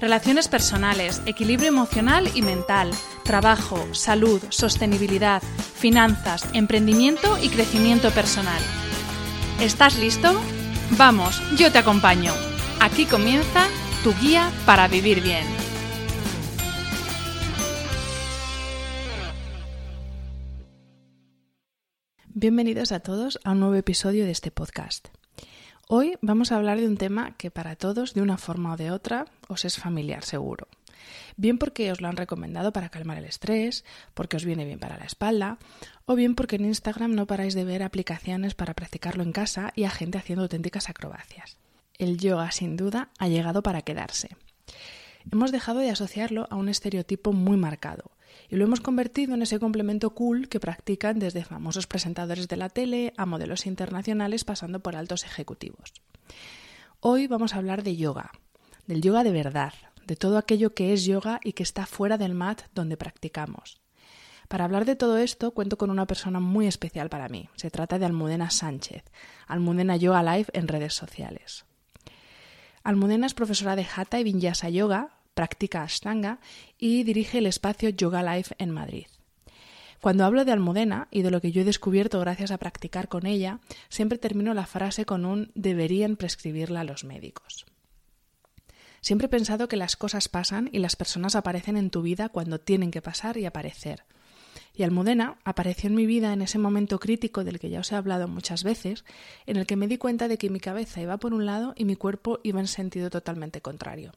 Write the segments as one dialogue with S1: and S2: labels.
S1: Relaciones personales, equilibrio emocional y mental, trabajo, salud, sostenibilidad, finanzas, emprendimiento y crecimiento personal. ¿Estás listo? Vamos, yo te acompaño. Aquí comienza tu guía para vivir bien. Bienvenidos a todos a un nuevo episodio de este podcast. Hoy vamos a hablar de un tema que para todos, de una forma o de otra, os es familiar seguro. Bien porque os lo han recomendado para calmar el estrés, porque os viene bien para la espalda, o bien porque en Instagram no paráis de ver aplicaciones para practicarlo en casa y a gente haciendo auténticas acrobacias. El yoga, sin duda, ha llegado para quedarse. Hemos dejado de asociarlo a un estereotipo muy marcado y lo hemos convertido en ese complemento cool que practican desde famosos presentadores de la tele a modelos internacionales pasando por altos ejecutivos. Hoy vamos a hablar de yoga, del yoga de verdad, de todo aquello que es yoga y que está fuera del mat donde practicamos. Para hablar de todo esto cuento con una persona muy especial para mí. Se trata de Almudena Sánchez, Almudena Yoga Live en redes sociales. Almudena es profesora de Hatha y Vinyasa Yoga, practica Ashtanga y dirige el espacio Yoga Life en Madrid. Cuando hablo de Almudena y de lo que yo he descubierto gracias a practicar con ella, siempre termino la frase con un deberían prescribirla a los médicos. Siempre he pensado que las cosas pasan y las personas aparecen en tu vida cuando tienen que pasar y aparecer. Y Almudena apareció en mi vida en ese momento crítico del que ya os he hablado muchas veces, en el que me di cuenta de que mi cabeza iba por un lado y mi cuerpo iba en sentido totalmente contrario.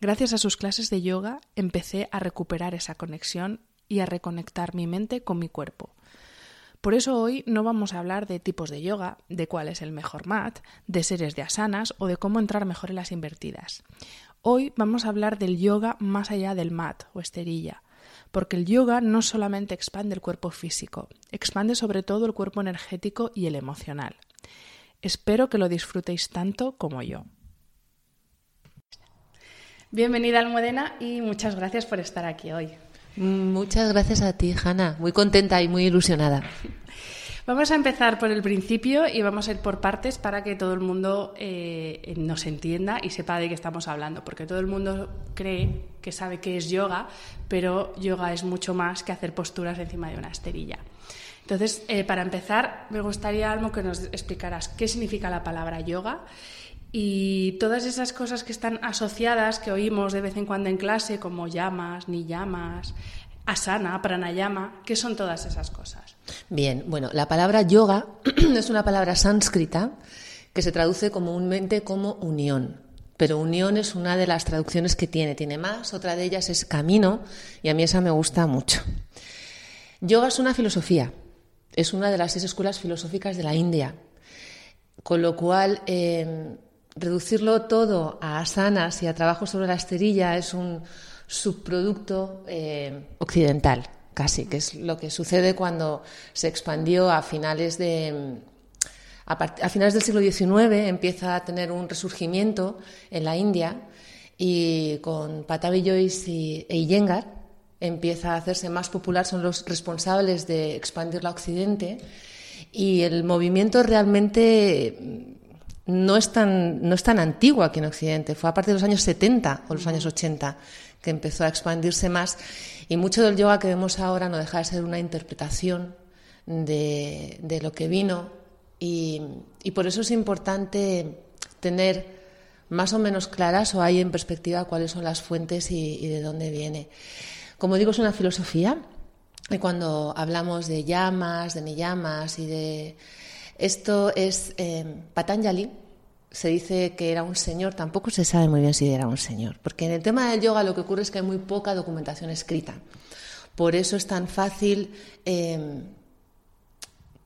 S1: Gracias a sus clases de yoga empecé a recuperar esa conexión y a reconectar mi mente con mi cuerpo. Por eso hoy no vamos a hablar de tipos de yoga, de cuál es el mejor mat, de series de asanas o de cómo entrar mejor en las invertidas. Hoy vamos a hablar del yoga más allá del mat o esterilla, porque el yoga no solamente expande el cuerpo físico, expande sobre todo el cuerpo energético y el emocional. Espero que lo disfrutéis tanto como yo. Bienvenida Almudena y muchas gracias por estar aquí hoy.
S2: Muchas gracias a ti, Hanna. Muy contenta y muy ilusionada.
S1: Vamos a empezar por el principio y vamos a ir por partes para que todo el mundo eh, nos entienda y sepa de qué estamos hablando, porque todo el mundo cree que sabe qué es yoga, pero yoga es mucho más que hacer posturas encima de una esterilla. Entonces, eh, para empezar, me gustaría, Almo, que nos explicaras qué significa la palabra yoga y todas esas cosas que están asociadas, que oímos de vez en cuando en clase, como llamas, ni llamas, asana, pranayama, ¿qué son todas esas cosas?
S2: Bien, bueno, la palabra yoga es una palabra sánscrita que se traduce comúnmente como unión. Pero unión es una de las traducciones que tiene. Tiene más, otra de ellas es camino, y a mí esa me gusta mucho. Yoga es una filosofía, es una de las seis escuelas filosóficas de la India, con lo cual eh, reducirlo todo a asanas y a trabajo sobre la esterilla es un subproducto eh, occidental, casi, que es lo que sucede cuando se expandió a finales de a, finales del siglo XIX empieza a tener un resurgimiento en la India y con Patabi Joyce y, e Iyengar empieza a hacerse más popular, son los responsables de expandirla a Occidente. Y el movimiento realmente no es, tan, no es tan antiguo aquí en Occidente, fue a partir de los años 70 o los años 80 que empezó a expandirse más. Y mucho del yoga que vemos ahora no deja de ser una interpretación de, de lo que vino. Y, y por eso es importante tener más o menos claras o hay en perspectiva cuáles son las fuentes y, de dónde viene. Como digo, es una filosofía y cuando hablamos de llamas, de niyamas y de... Esto es eh, Patanjali, se dice que era un señor, tampoco se sabe muy bien si era un señor, porque en el tema del yoga lo que ocurre es que hay muy poca documentación escrita. Por eso es tan fácil eh,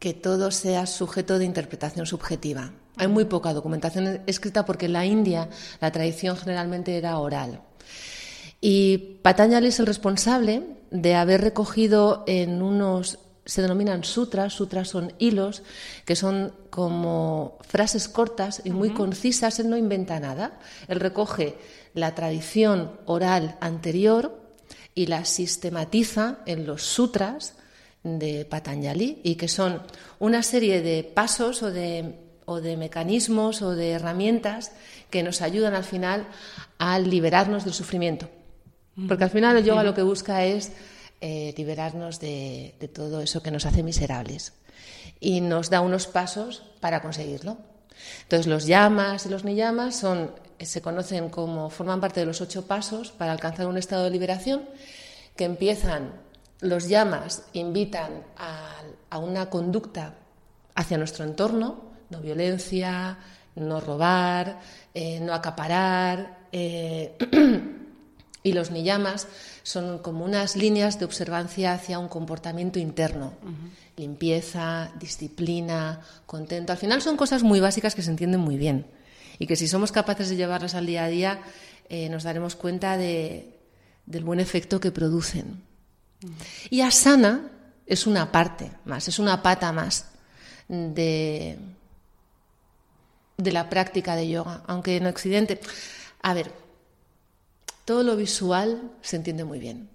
S2: que todo sea sujeto de interpretación subjetiva. Hay muy poca documentación escrita porque en la India la tradición generalmente era oral. Y Patanjali es el responsable de haber recogido en unos, se denominan sutras, sutras son hilos, que son como frases cortas y muy concisas, él no inventa nada, él recoge la tradición oral anterior y la sistematiza en los sutras de Patanjali y que son una serie de pasos o de o de mecanismos o de herramientas que nos ayudan al final a liberarnos del sufrimiento. Porque al final el yoga lo que busca es eh, liberarnos de, todo eso que nos hace miserables y nos da unos pasos para conseguirlo. Entonces los llamas y los niyamas son, se conocen como forman parte de los ocho pasos para alcanzar un estado de liberación que empiezan los llamas invitan a, una conducta hacia nuestro entorno no violencia, no robar, eh, no acaparar. Eh, y los niyamas son como unas líneas de observancia hacia un comportamiento interno. Limpieza, disciplina, contento. Al final son cosas muy básicas que se entienden muy bien y que si somos capaces de llevarlas al día a día eh, nos daremos cuenta del buen efecto que producen. Y asana es una parte más, es una pata más de, de la práctica de yoga, aunque en Occidente, a ver, todo lo visual se entiende muy bien.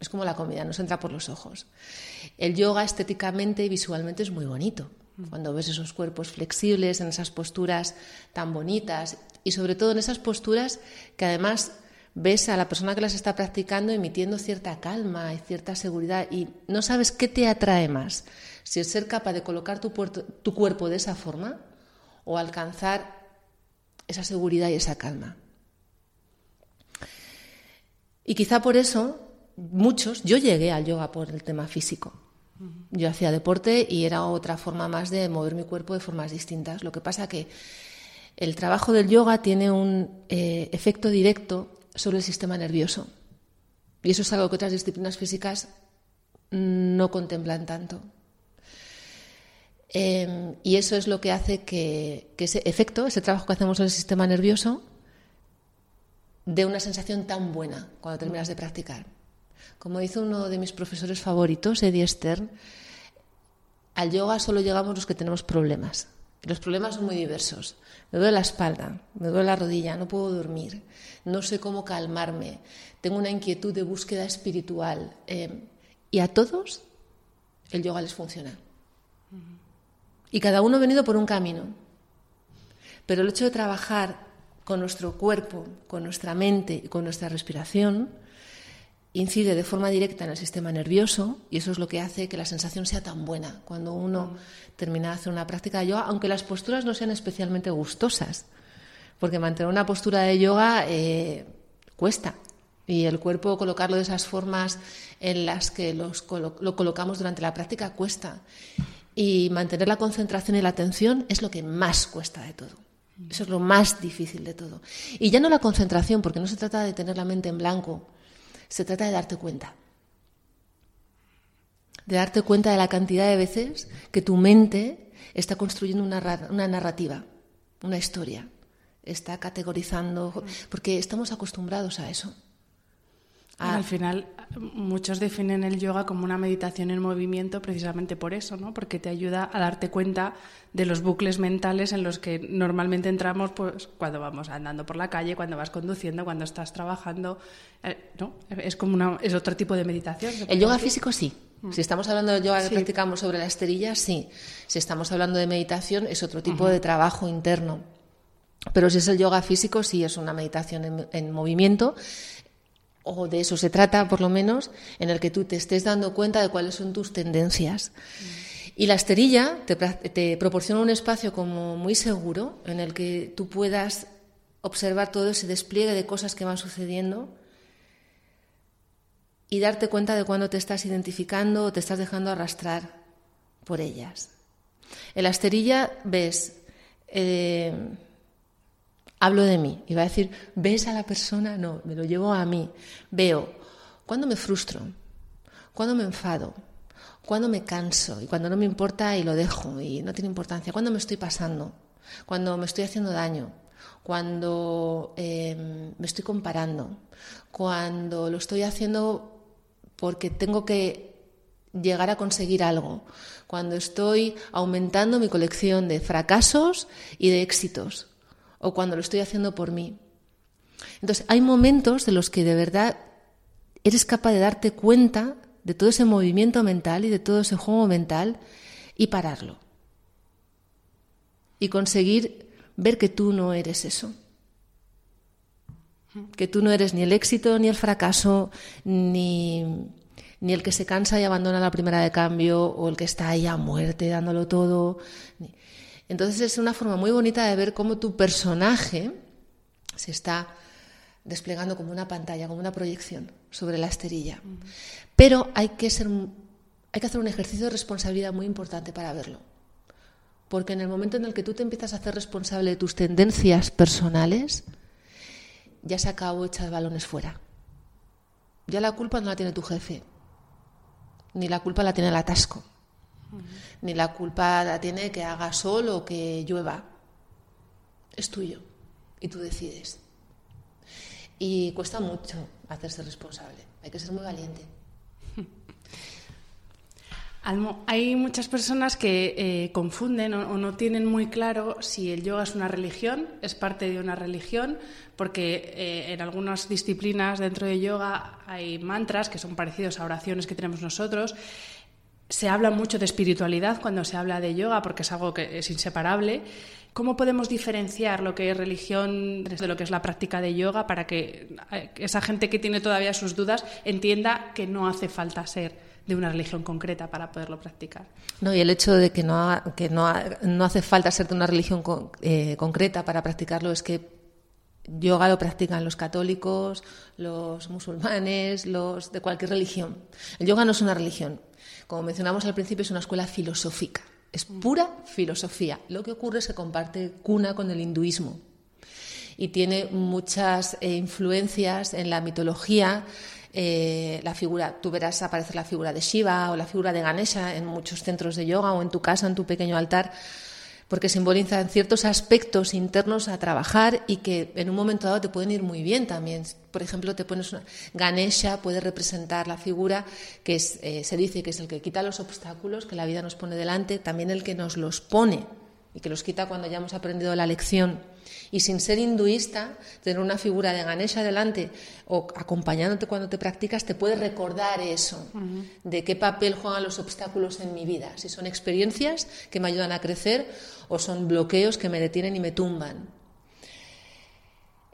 S2: Es como la comida, nos entra por los ojos. El yoga estéticamente y visualmente es muy bonito. Cuando ves esos cuerpos flexibles, en esas posturas tan bonitas y sobre todo en esas posturas que además ves a la persona que las está practicando emitiendo cierta calma y cierta seguridad y no sabes qué te atrae más, si es ser capaz de colocar tu, tu cuerpo de esa forma o alcanzar esa seguridad y esa calma. Y quizá por eso muchos, yo llegué al yoga por el tema físico. Yo hacía deporte y era otra forma más de mover mi cuerpo de formas distintas. Lo que pasa que el trabajo del yoga tiene un eh, efecto directo sobre el sistema nervioso. Y eso es algo que otras disciplinas físicas no contemplan tanto. Em, y eso es lo que hace que, ese efecto, ese trabajo que hacemos en el sistema nervioso, dé una sensación tan buena cuando terminas de practicar. Como dice uno de mis profesores favoritos, Eddie Stern, al yoga solo llegamos los que tenemos problemas. Y los problemas son muy diversos. Me duele la espalda, me duele la rodilla, no puedo dormir, no sé cómo calmarme, tengo una inquietud de búsqueda espiritual. Em, y a todos el yoga les funciona. Y cada uno ha venido por un camino. Pero el hecho de trabajar con nuestro cuerpo, con nuestra mente y con nuestra respiración incide de forma directa en el sistema nervioso y eso es lo que hace que la sensación sea tan buena cuando uno termina de hacer una práctica de yoga, aunque las posturas no sean especialmente gustosas, porque mantener una postura de yoga eh, cuesta y el cuerpo colocarlo de esas formas en las que lo colocamos durante la práctica cuesta. Y mantener la concentración y la atención es lo que más cuesta de todo. Eso es lo más difícil de todo. Y ya no la concentración, porque no se trata de tener la mente en blanco, se trata de darte cuenta. De darte cuenta de la cantidad de veces que tu mente está construyendo una, una narrativa, una historia, está categorizando, porque estamos acostumbrados a eso.
S1: Al final, muchos definen el yoga como una meditación en movimiento precisamente por eso, ¿no? Porque te ayuda a darte cuenta de los bucles mentales en los que normalmente entramos pues, cuando vamos andando por la calle, cuando vas conduciendo, cuando estás trabajando. Eh, ¿no? Es como una, es otro tipo de meditación.
S2: El yoga físico sí. Mm. Si estamos hablando de yoga que practicamos sobre la esterilla, sí. Si estamos hablando de meditación, es otro tipo de trabajo interno. Pero si es el yoga físico, sí es una meditación en movimiento o de eso se trata por lo menos, en el que tú te estés dando cuenta de cuáles son tus tendencias. Y la esterilla te, proporciona un espacio como muy seguro en el que tú puedas observar todo ese despliegue de cosas que van sucediendo y darte cuenta de cuándo te estás identificando o te estás dejando arrastrar por ellas. En la esterilla ves eh, hablo de mí. Va a decir, ¿ves a la persona? No, me lo llevo a mí. Veo cuando me frustro, cuando me enfado, cuando me canso y cuando no me importa y lo dejo y no tiene importancia, cuando me estoy pasando, cuando me estoy haciendo daño, cuando em, me estoy comparando, cuando lo estoy haciendo porque tengo que llegar a conseguir algo, cuando estoy aumentando mi colección de fracasos y de éxitos, o cuando lo estoy haciendo por mí. Entonces, hay momentos de los que de verdad eres capaz de darte cuenta de todo ese movimiento mental y de todo ese juego mental y pararlo. Y conseguir ver que tú no eres eso. Que tú no eres ni el éxito, ni el fracaso, ni, ni el que se cansa y abandona la primera de cambio, o el que está ahí a muerte dándolo todo. Entonces es una forma muy bonita de ver cómo tu personaje se está desplegando como una pantalla, como una proyección sobre la esterilla. Pero hay que, ser, hay que hacer un ejercicio de responsabilidad muy importante para verlo. Porque en el momento en el que tú te empiezas a hacer responsable de tus tendencias personales, ya se acabó echar balones fuera. Ya la culpa no la tiene tu jefe, ni la culpa la tiene el atasco ni la culpa la tiene que haga sol o que llueva. Es tuyo y tú decides. Y cuesta mucho hacerse responsable. Hay que ser muy valiente.
S1: Almo, hay muchas personas que eh, confunden o, no tienen muy claro si el yoga es una religión, es parte de una religión, porque eh, en algunas disciplinas dentro de yoga hay mantras que son parecidos a oraciones que tenemos nosotros se habla mucho de espiritualidad cuando se habla de yoga porque es algo que es inseparable. ¿Cómo podemos diferenciar lo que es religión de lo que es la práctica de yoga para que eh, esa gente que tiene todavía sus dudas entienda que no hace falta ser de una religión concreta para poderlo practicar?
S2: No, y el hecho de que no, que no, no hace falta ser de una religión eh, concreta para practicarlo es que yoga lo practican los católicos, los musulmanes, los de cualquier religión. El yoga no es una religión, como mencionamos al principio, es una escuela filosófica, es pura filosofía. Lo que ocurre es que comparte cuna con el hinduismo y tiene muchas eh, influencias en la mitología. Eh, la figura, tú verás aparecer la figura de Shiva o la figura de Ganesha en muchos centros de yoga o en tu casa, en tu pequeño altar porque simbolizan ciertos aspectos internos a trabajar y que en un momento dado te pueden ir muy bien también. Por ejemplo, te pones una Ganesha puede representar la figura que eh, se dice que es el que quita los obstáculos que la vida nos pone delante, también el que nos los pone y que los quita cuando ya hemos aprendido la lección. Y sin ser hinduista, tener una figura de Ganesha delante o acompañándote cuando te practicas te puede recordar eso, de qué papel juegan los obstáculos en mi vida, si son experiencias que me ayudan a crecer o son bloqueos que me detienen y me tumban.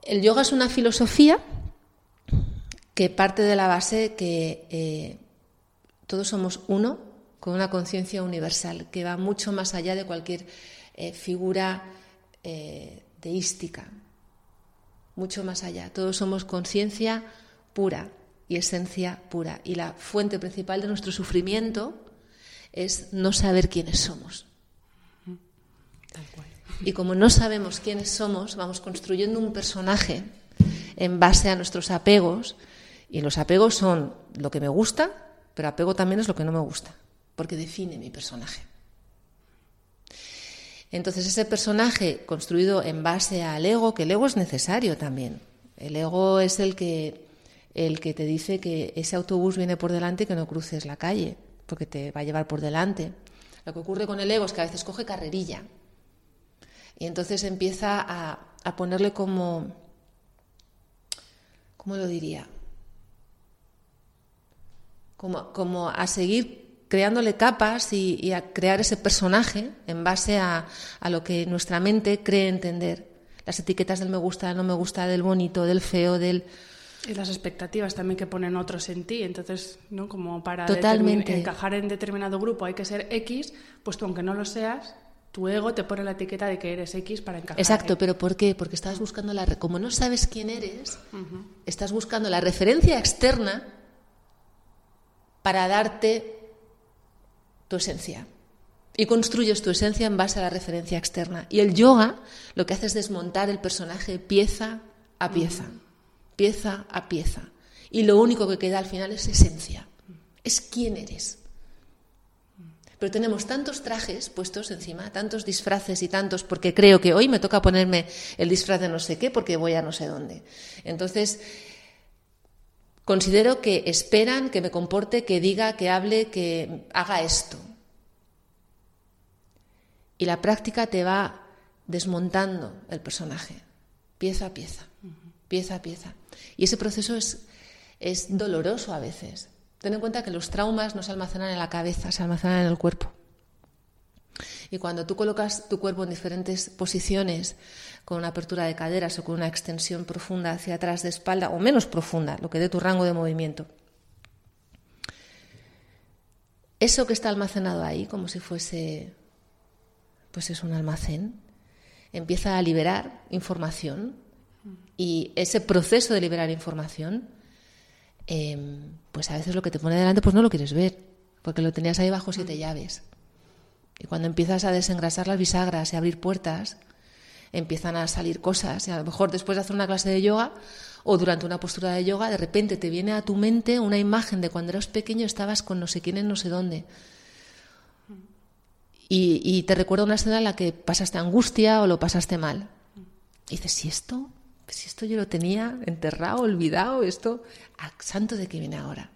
S2: El yoga es una filosofía que parte de la base que eh, todos somos uno con una conciencia universal que va mucho más allá de cualquier eh, figura eh, deística, mucho más allá. Todos somos conciencia pura y esencia pura. Y la fuente principal de nuestro sufrimiento es no saber quiénes somos. Y como no sabemos quiénes somos, vamos construyendo un personaje en base a nuestros apegos. Y los apegos son lo que me gusta, pero apego también es lo que no me gusta, porque define mi personaje. Entonces ese personaje construido en base al ego, que el ego es necesario también. El ego es el que el que te dice que ese autobús viene por delante y que no cruces la calle, porque te va a llevar por delante. Lo que ocurre con el ego es que a veces coge carrerilla y entonces empieza a, a ponerle como, ¿cómo lo diría? Como, como a seguir creándole capas y, a crear ese personaje en base a, a, lo que nuestra mente cree entender. Las etiquetas del me gusta, no me gusta, del bonito, del feo, del...
S1: Y las expectativas también que ponen otros en ti. Entonces, ¿no? Como para
S2: Totalmente.
S1: encajar en determinado grupo hay que ser X, pues tú aunque no lo seas, tu ego te pone la etiqueta de que eres X para encajar.
S2: Exacto, pero ¿por qué? Porque estás buscando la... Como no sabes quién eres, estás buscando la referencia externa para darte tu esencia. Y construyes tu esencia en base a la referencia externa. Y el yoga lo que hace es desmontar el personaje pieza a pieza, pieza a pieza. Y lo único que queda al final es esencia. Es quién eres. Pero tenemos tantos trajes puestos encima, tantos disfraces y tantos, porque creo que hoy me toca ponerme el disfraz de no sé qué porque voy a no sé dónde. Entonces, Considero que esperan que me comporte, que diga, que hable, que haga esto. Y la práctica te va desmontando el personaje, pieza a pieza, pieza a pieza. Y ese proceso es, es doloroso a veces. Ten en cuenta que los traumas no se almacenan en la cabeza, se almacenan en el cuerpo. Y cuando tú colocas tu cuerpo en diferentes posiciones, con una apertura de caderas o con una extensión profunda hacia atrás de espalda, o menos profunda, lo que dé tu rango de movimiento, eso que está almacenado ahí, como si fuese, pues es un almacén, empieza a liberar información y ese proceso de liberar información, em, pues a veces lo que te pone delante, pues no lo quieres ver, porque lo tenías ahí bajo siete llaves. Y cuando empiezas a desengrasar las bisagras y abrir puertas, empiezan a salir cosas. Y a lo mejor después de hacer una clase de yoga o durante una postura de yoga, de repente te viene a tu mente una imagen de cuando eras pequeño estabas con no sé quién en no sé dónde. Y, te recuerda una escena en la que pasaste angustia o lo pasaste mal. Y dices, si esto, si esto yo lo tenía enterrado, olvidado, esto, ¿a santo de qué viene ahora?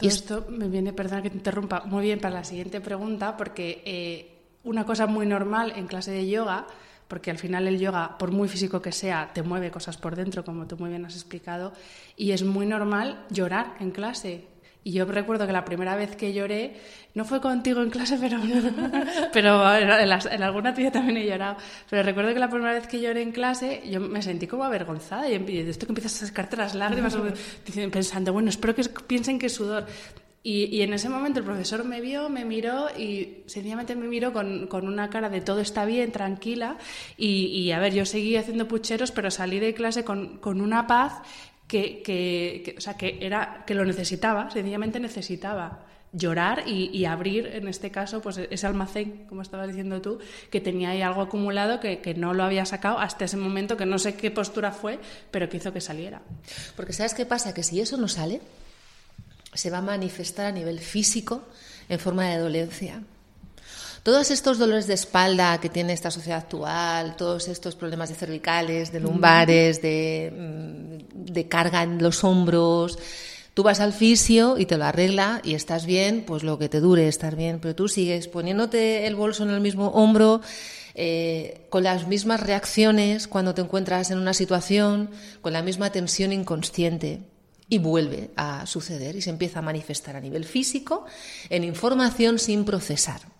S1: Y esto me viene, perdón que te interrumpa, muy bien para la siguiente pregunta, porque eh, una cosa muy normal en clase de yoga, porque al final el yoga, por muy físico que sea, te mueve cosas por dentro, como tú muy bien has explicado, y es muy normal llorar en clase. Y yo recuerdo que la primera vez que lloré, no fue contigo en clase, pero, pero en, alguna tuya también he llorado. Pero recuerdo que la primera vez que lloré en clase, yo me sentí como avergonzada. Y de esto que empiezas a sacarte las lágrimas, pensando, bueno, espero que piensen que es sudor. Y, en ese momento el profesor me vio, me miró y sencillamente me miró con, con una cara de todo está bien, tranquila. Y, y, a ver, yo seguí haciendo pucheros, pero salí de clase con, con una paz que, que, o sea, que, era, que lo necesitaba, sencillamente necesitaba llorar y, abrir, en este caso, pues ese almacén, como estabas diciendo tú, que tenía ahí algo acumulado que, que, no lo había sacado hasta ese momento, que no sé qué postura fue, pero que hizo que saliera.
S2: Porque ¿sabes qué pasa? Que si eso no sale, se va a manifestar a nivel físico en forma de dolencia. Todos estos dolores de espalda que tiene esta sociedad actual, todos estos problemas de cervicales, de lumbares, de, mm, de carga en los hombros, tú vas al fisio y te lo arregla y estás bien, pues lo que te dure estar bien, pero tú sigues poniéndote el bolso en el mismo hombro, eh, con las mismas reacciones cuando te encuentras en una situación, con la misma tensión inconsciente. Y vuelve a suceder y se empieza a manifestar a nivel físico en información sin procesar.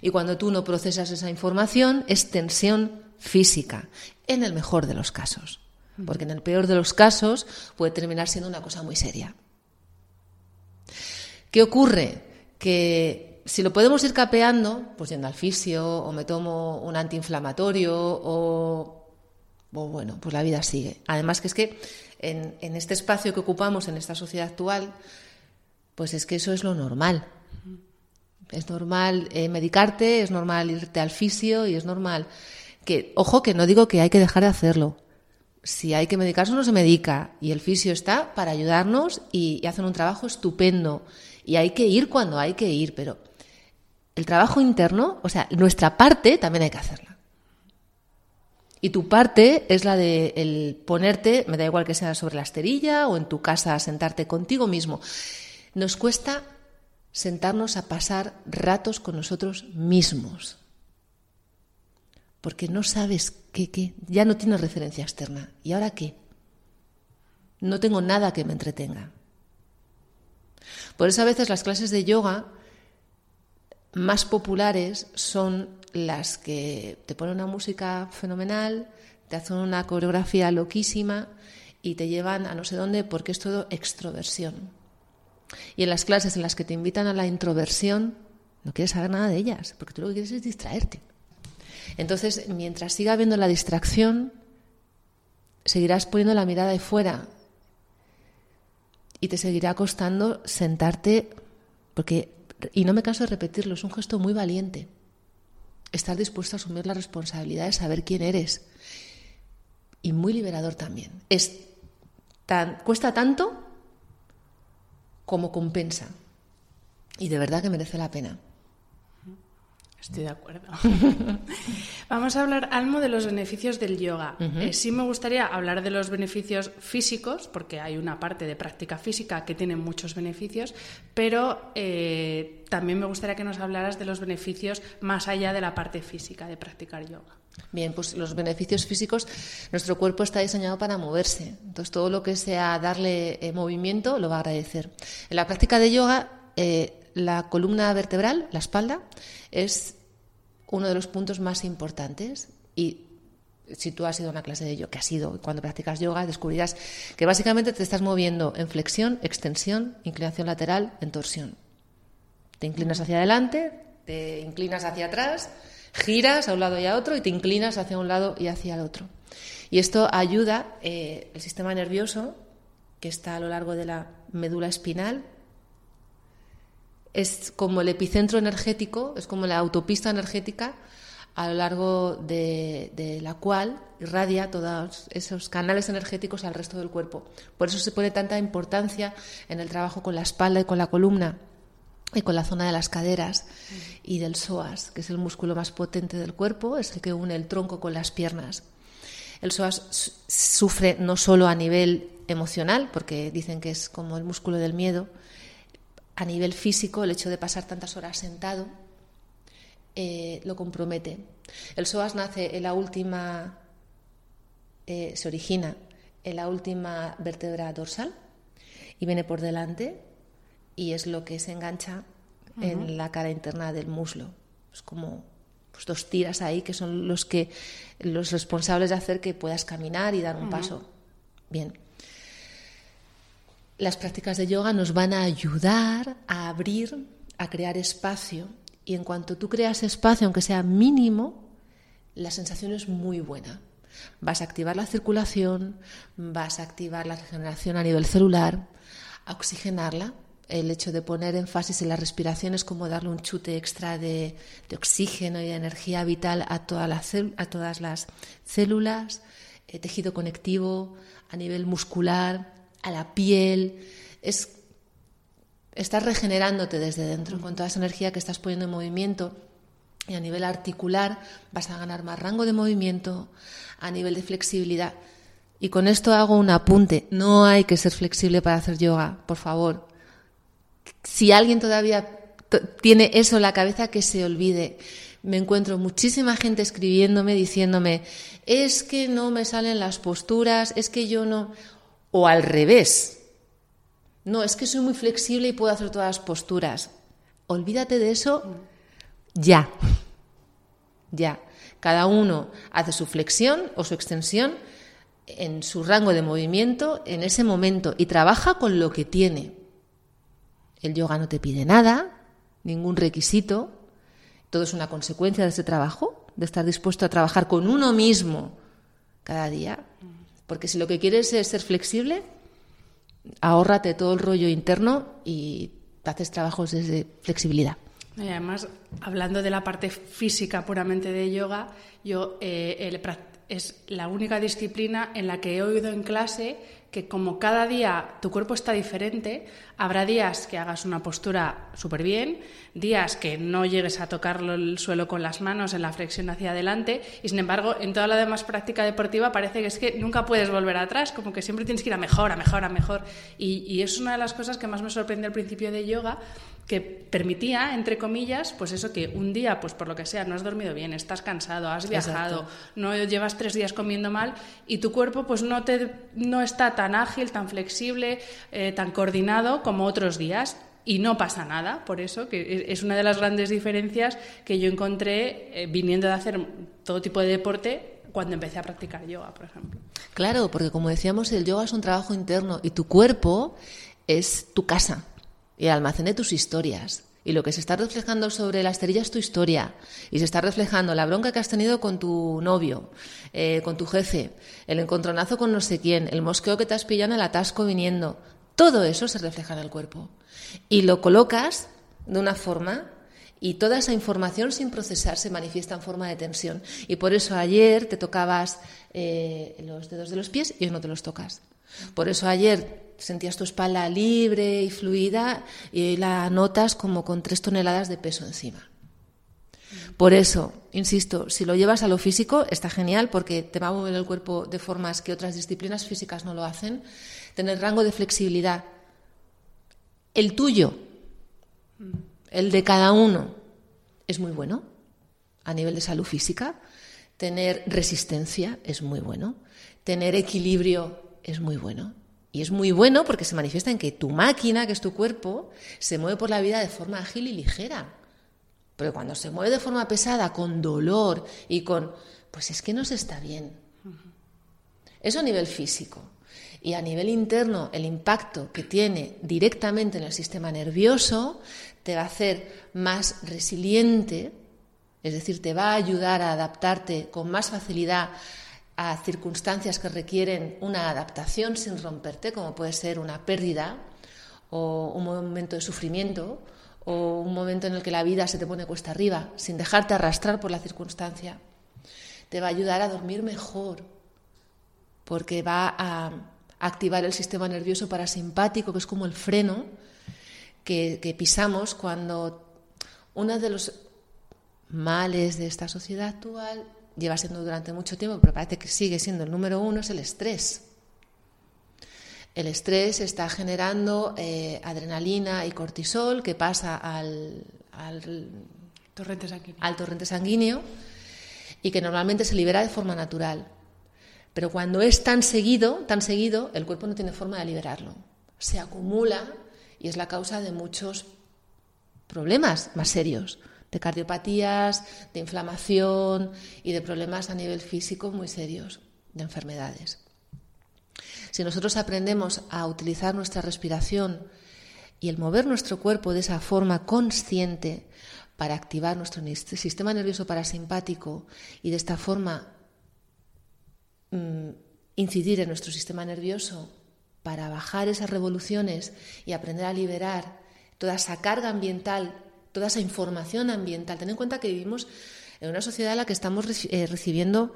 S2: Y cuando tú no procesas esa información, es tensión física, en el mejor de los casos. Porque en el peor de los casos puede terminar siendo una cosa muy seria. ¿Qué ocurre? Que si lo podemos ir capeando, pues yendo al fisio, o me tomo un antiinflamatorio, o, bueno, pues la vida sigue. Además que es que en, en este espacio que ocupamos en esta sociedad actual, pues es que eso es lo normal. Es normal eh, medicarte, es normal irte al fisio y es normal que, ojo, que no digo que hay que dejar de hacerlo. Si hay que medicarse, uno se medica y el fisio está para ayudarnos y, hacen un trabajo estupendo. Y hay que ir cuando hay que ir, pero el trabajo interno, o sea, nuestra parte también hay que hacerla. Y tu parte es la de el ponerte, me da igual que sea sobre la esterilla o en tu casa, sentarte contigo mismo. Nos cuesta sentarnos a pasar ratos con nosotros mismos. Porque no sabes qué, qué, ya no tienes referencia externa. ¿Y ahora qué? No tengo nada que me entretenga. Por eso a veces las clases de yoga más populares son las que te ponen una música fenomenal, te hacen una coreografía loquísima y te llevan a no sé dónde porque es todo extroversión. Y en las clases en las que te invitan a la introversión, no quieres saber nada de ellas, porque tú lo que quieres es distraerte. Entonces, mientras siga habiendo la distracción, seguirás poniendo la mirada de fuera y te seguirá costando sentarte, porque, y no me canso de repetirlo, es un gesto muy valiente estar dispuesto a asumir la responsabilidad de saber quién eres. Y muy liberador también. Es tan, cuesta tanto como compensa. Y de verdad que merece la pena.
S1: Estoy de acuerdo. Vamos a hablar, Almo, de los beneficios del yoga. Eh, sí me gustaría hablar de los beneficios físicos, porque hay una parte de práctica física que tiene muchos beneficios, pero eh, también me gustaría que nos hablaras de los beneficios más allá de la parte física de practicar yoga.
S2: Bien, pues los beneficios físicos, nuestro cuerpo está diseñado para moverse, entonces todo lo que sea darle eh, movimiento lo va a agradecer. En la práctica de yoga, la columna vertebral, la espalda, es uno de los puntos más importantes y si tú has ido a una clase de yoga, que has ido cuando practicas yoga, descubrirás que básicamente te estás moviendo en flexión, extensión, inclinación lateral, en torsión. Te inclinas hacia adelante, te inclinas hacia atrás, giras a un lado y a otro y te inclinas hacia un lado y hacia el otro. Y esto ayuda eh, el sistema nervioso, que está a lo largo de la médula espinal, es como el epicentro energético, es como la autopista energética a lo largo de, la cual irradia todos esos canales energéticos al resto del cuerpo. Por eso se pone tanta importancia en el trabajo con la espalda y con la columna y con la zona de las caderas y del psoas, que es el músculo más potente del cuerpo, es el que une el tronco con las piernas. El psoas sufre no solo a nivel emocional, porque dicen que es como el músculo del miedo, a nivel físico, el hecho de pasar tantas horas sentado eh, lo compromete. El psoas nace en la última, eh, se origina en la última vértebra dorsal y viene por delante y es lo que se engancha en la cara interna del muslo. Es como pues, dos tiras ahí que son los que los responsables de hacer que puedas caminar y dar un paso. Bien las prácticas de yoga nos van a ayudar a abrir, a crear espacio. Y en cuanto tú creas espacio, aunque sea mínimo, la sensación es muy buena. Vas a activar la circulación, vas a activar la regeneración a nivel celular, a oxigenarla. El hecho de poner énfasis en la respiración es como darle un chute extra de, oxígeno y de energía vital a, todas las células, eh, tejido conectivo, a nivel muscular, a la piel, es estás regenerándote desde dentro con toda esa energía que estás poniendo en movimiento y a nivel articular vas a ganar más rango de movimiento, a nivel de flexibilidad. Y con esto hago un apunte, no hay que ser flexible para hacer yoga, por favor. Si alguien todavía tiene eso en la cabeza, que se olvide. Me encuentro muchísima gente escribiéndome, diciéndome, es que no me salen las posturas, es que yo no o al revés. No, es que soy muy flexible y puedo hacer todas las posturas. Olvídate de eso ya. Ya. Cada uno hace su flexión o su extensión en su rango de movimiento en ese momento y trabaja con lo que tiene. El yoga no te pide nada, ningún requisito, todo es una consecuencia de ese trabajo, de estar dispuesto a trabajar con uno mismo cada día. Porque si lo que quieres es ser flexible, ahórrate todo el rollo interno y haces trabajos desde flexibilidad.
S1: Y además, hablando de la parte física puramente de yoga, yo eh, es la única disciplina en la que he oído en clase que como cada día tu cuerpo está diferente, habrá días que hagas una postura súper bien, días que no llegues a tocar el suelo con las manos en la flexión hacia adelante y sin embargo en toda la demás práctica deportiva parece que es que nunca puedes volver atrás, como que siempre tienes que ir a mejor, a mejor, a mejor. Y, es una de las cosas que más me sorprende al principio de yoga, que permitía, entre comillas, pues eso que un día, pues por lo que sea, no has dormido bien, estás cansado, has viajado, no llevas tres días comiendo mal y tu cuerpo pues no, te, no está tan ágil, tan flexible, eh, tan coordinado como otros días. Y no pasa nada, por eso, que es una de las grandes diferencias que yo encontré eh, viniendo de hacer todo tipo de deporte cuando empecé a practicar yoga, por ejemplo.
S2: Claro, porque como decíamos, el yoga es un trabajo interno y tu cuerpo es tu casa y el tus historias. Y lo que se está reflejando sobre la esterilla es tu historia. Y se está reflejando la bronca que has tenido con tu novio, eh, con tu jefe, el encontronazo con no sé quién, el mosqueo que te has pillado en el atasco viniendo. Todo eso se refleja en el cuerpo. Y lo colocas de una forma y toda esa información sin procesar se manifiesta en forma de tensión. Y por eso ayer te tocabas eh, los dedos de los pies y hoy no te los tocas. Por eso ayer sentías tu espalda libre y fluida y hoy la notas como con tres toneladas de peso encima. Por eso, insisto, si lo llevas a lo físico, está genial porque te va a mover el cuerpo de formas que otras disciplinas físicas no lo hacen. Tener rango de flexibilidad. El tuyo, el de cada uno, es muy bueno a nivel de salud física. Tener resistencia es muy bueno. Tener equilibrio es muy bueno. Y es muy bueno porque se manifiesta en que tu máquina, que es tu cuerpo, se mueve por la vida de forma ágil y ligera. Pero cuando se mueve de forma pesada, con dolor y con... pues es que no se está bien. Eso a nivel físico. Y a nivel interno, el impacto que tiene directamente en el sistema nervioso te va a hacer más resiliente, es decir, te va a ayudar a adaptarte con más facilidad a circunstancias que requieren una adaptación sin romperte, como puede ser una pérdida o un momento de sufrimiento o un momento en el que la vida se te pone cuesta arriba, sin dejarte arrastrar por la circunstancia. Te va a ayudar a dormir mejor, porque va a activar el sistema nervioso parasimpático, que es como el freno que, que pisamos cuando uno de los males de esta sociedad actual lleva siendo durante mucho tiempo, pero parece que sigue siendo el número uno, es el estrés. El estrés está generando eh, adrenalina y cortisol que pasa al,
S1: torrente sanguíneo.
S2: al torrente sanguíneo y que normalmente se libera de forma natural. Pero cuando es tan seguido, tan seguido, el cuerpo no tiene forma de liberarlo. Se acumula y es la causa de muchos problemas más serios de cardiopatías, de inflamación y de problemas a nivel físico muy serios, de enfermedades. Si nosotros aprendemos a utilizar nuestra respiración y el mover nuestro cuerpo de esa forma consciente para activar nuestro sistema nervioso parasimpático y de esta forma mm, incidir en nuestro sistema nervioso para bajar esas revoluciones y aprender a liberar toda esa carga ambiental toda esa información ambiental. Ten en cuenta que vivimos en una sociedad en la que estamos eh, recibiendo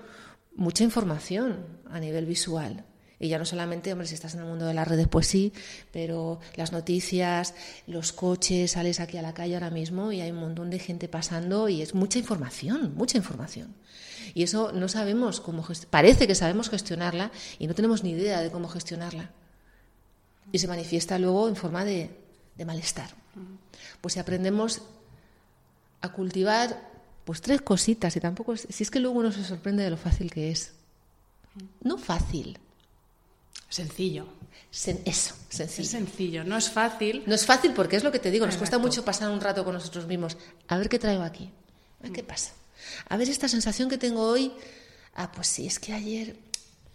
S2: mucha información a nivel visual. Y ya no solamente, hombre, si estás en el mundo de las redes, pues sí, pero las noticias, los coches, sales aquí a la calle ahora mismo y hay un montón de gente pasando y es mucha información, mucha información. Y eso no sabemos cómo, parece que sabemos gestionarla y no tenemos ni idea de cómo gestionarla. Y se manifiesta luego en forma de, de malestar. Pues si aprendemos a cultivar pues tres cositas y tampoco si es que luego uno se sorprende de lo fácil que es. No fácil.
S1: Sencillo.
S2: eso, sencillo.
S1: Es sencillo, no es fácil.
S2: No es fácil porque es lo que te digo, nos cuesta mucho pasar un rato con nosotros mismos. A ver qué traigo aquí. A ver qué pasa. A ver esta sensación que tengo hoy. Ah, pues sí, es que ayer,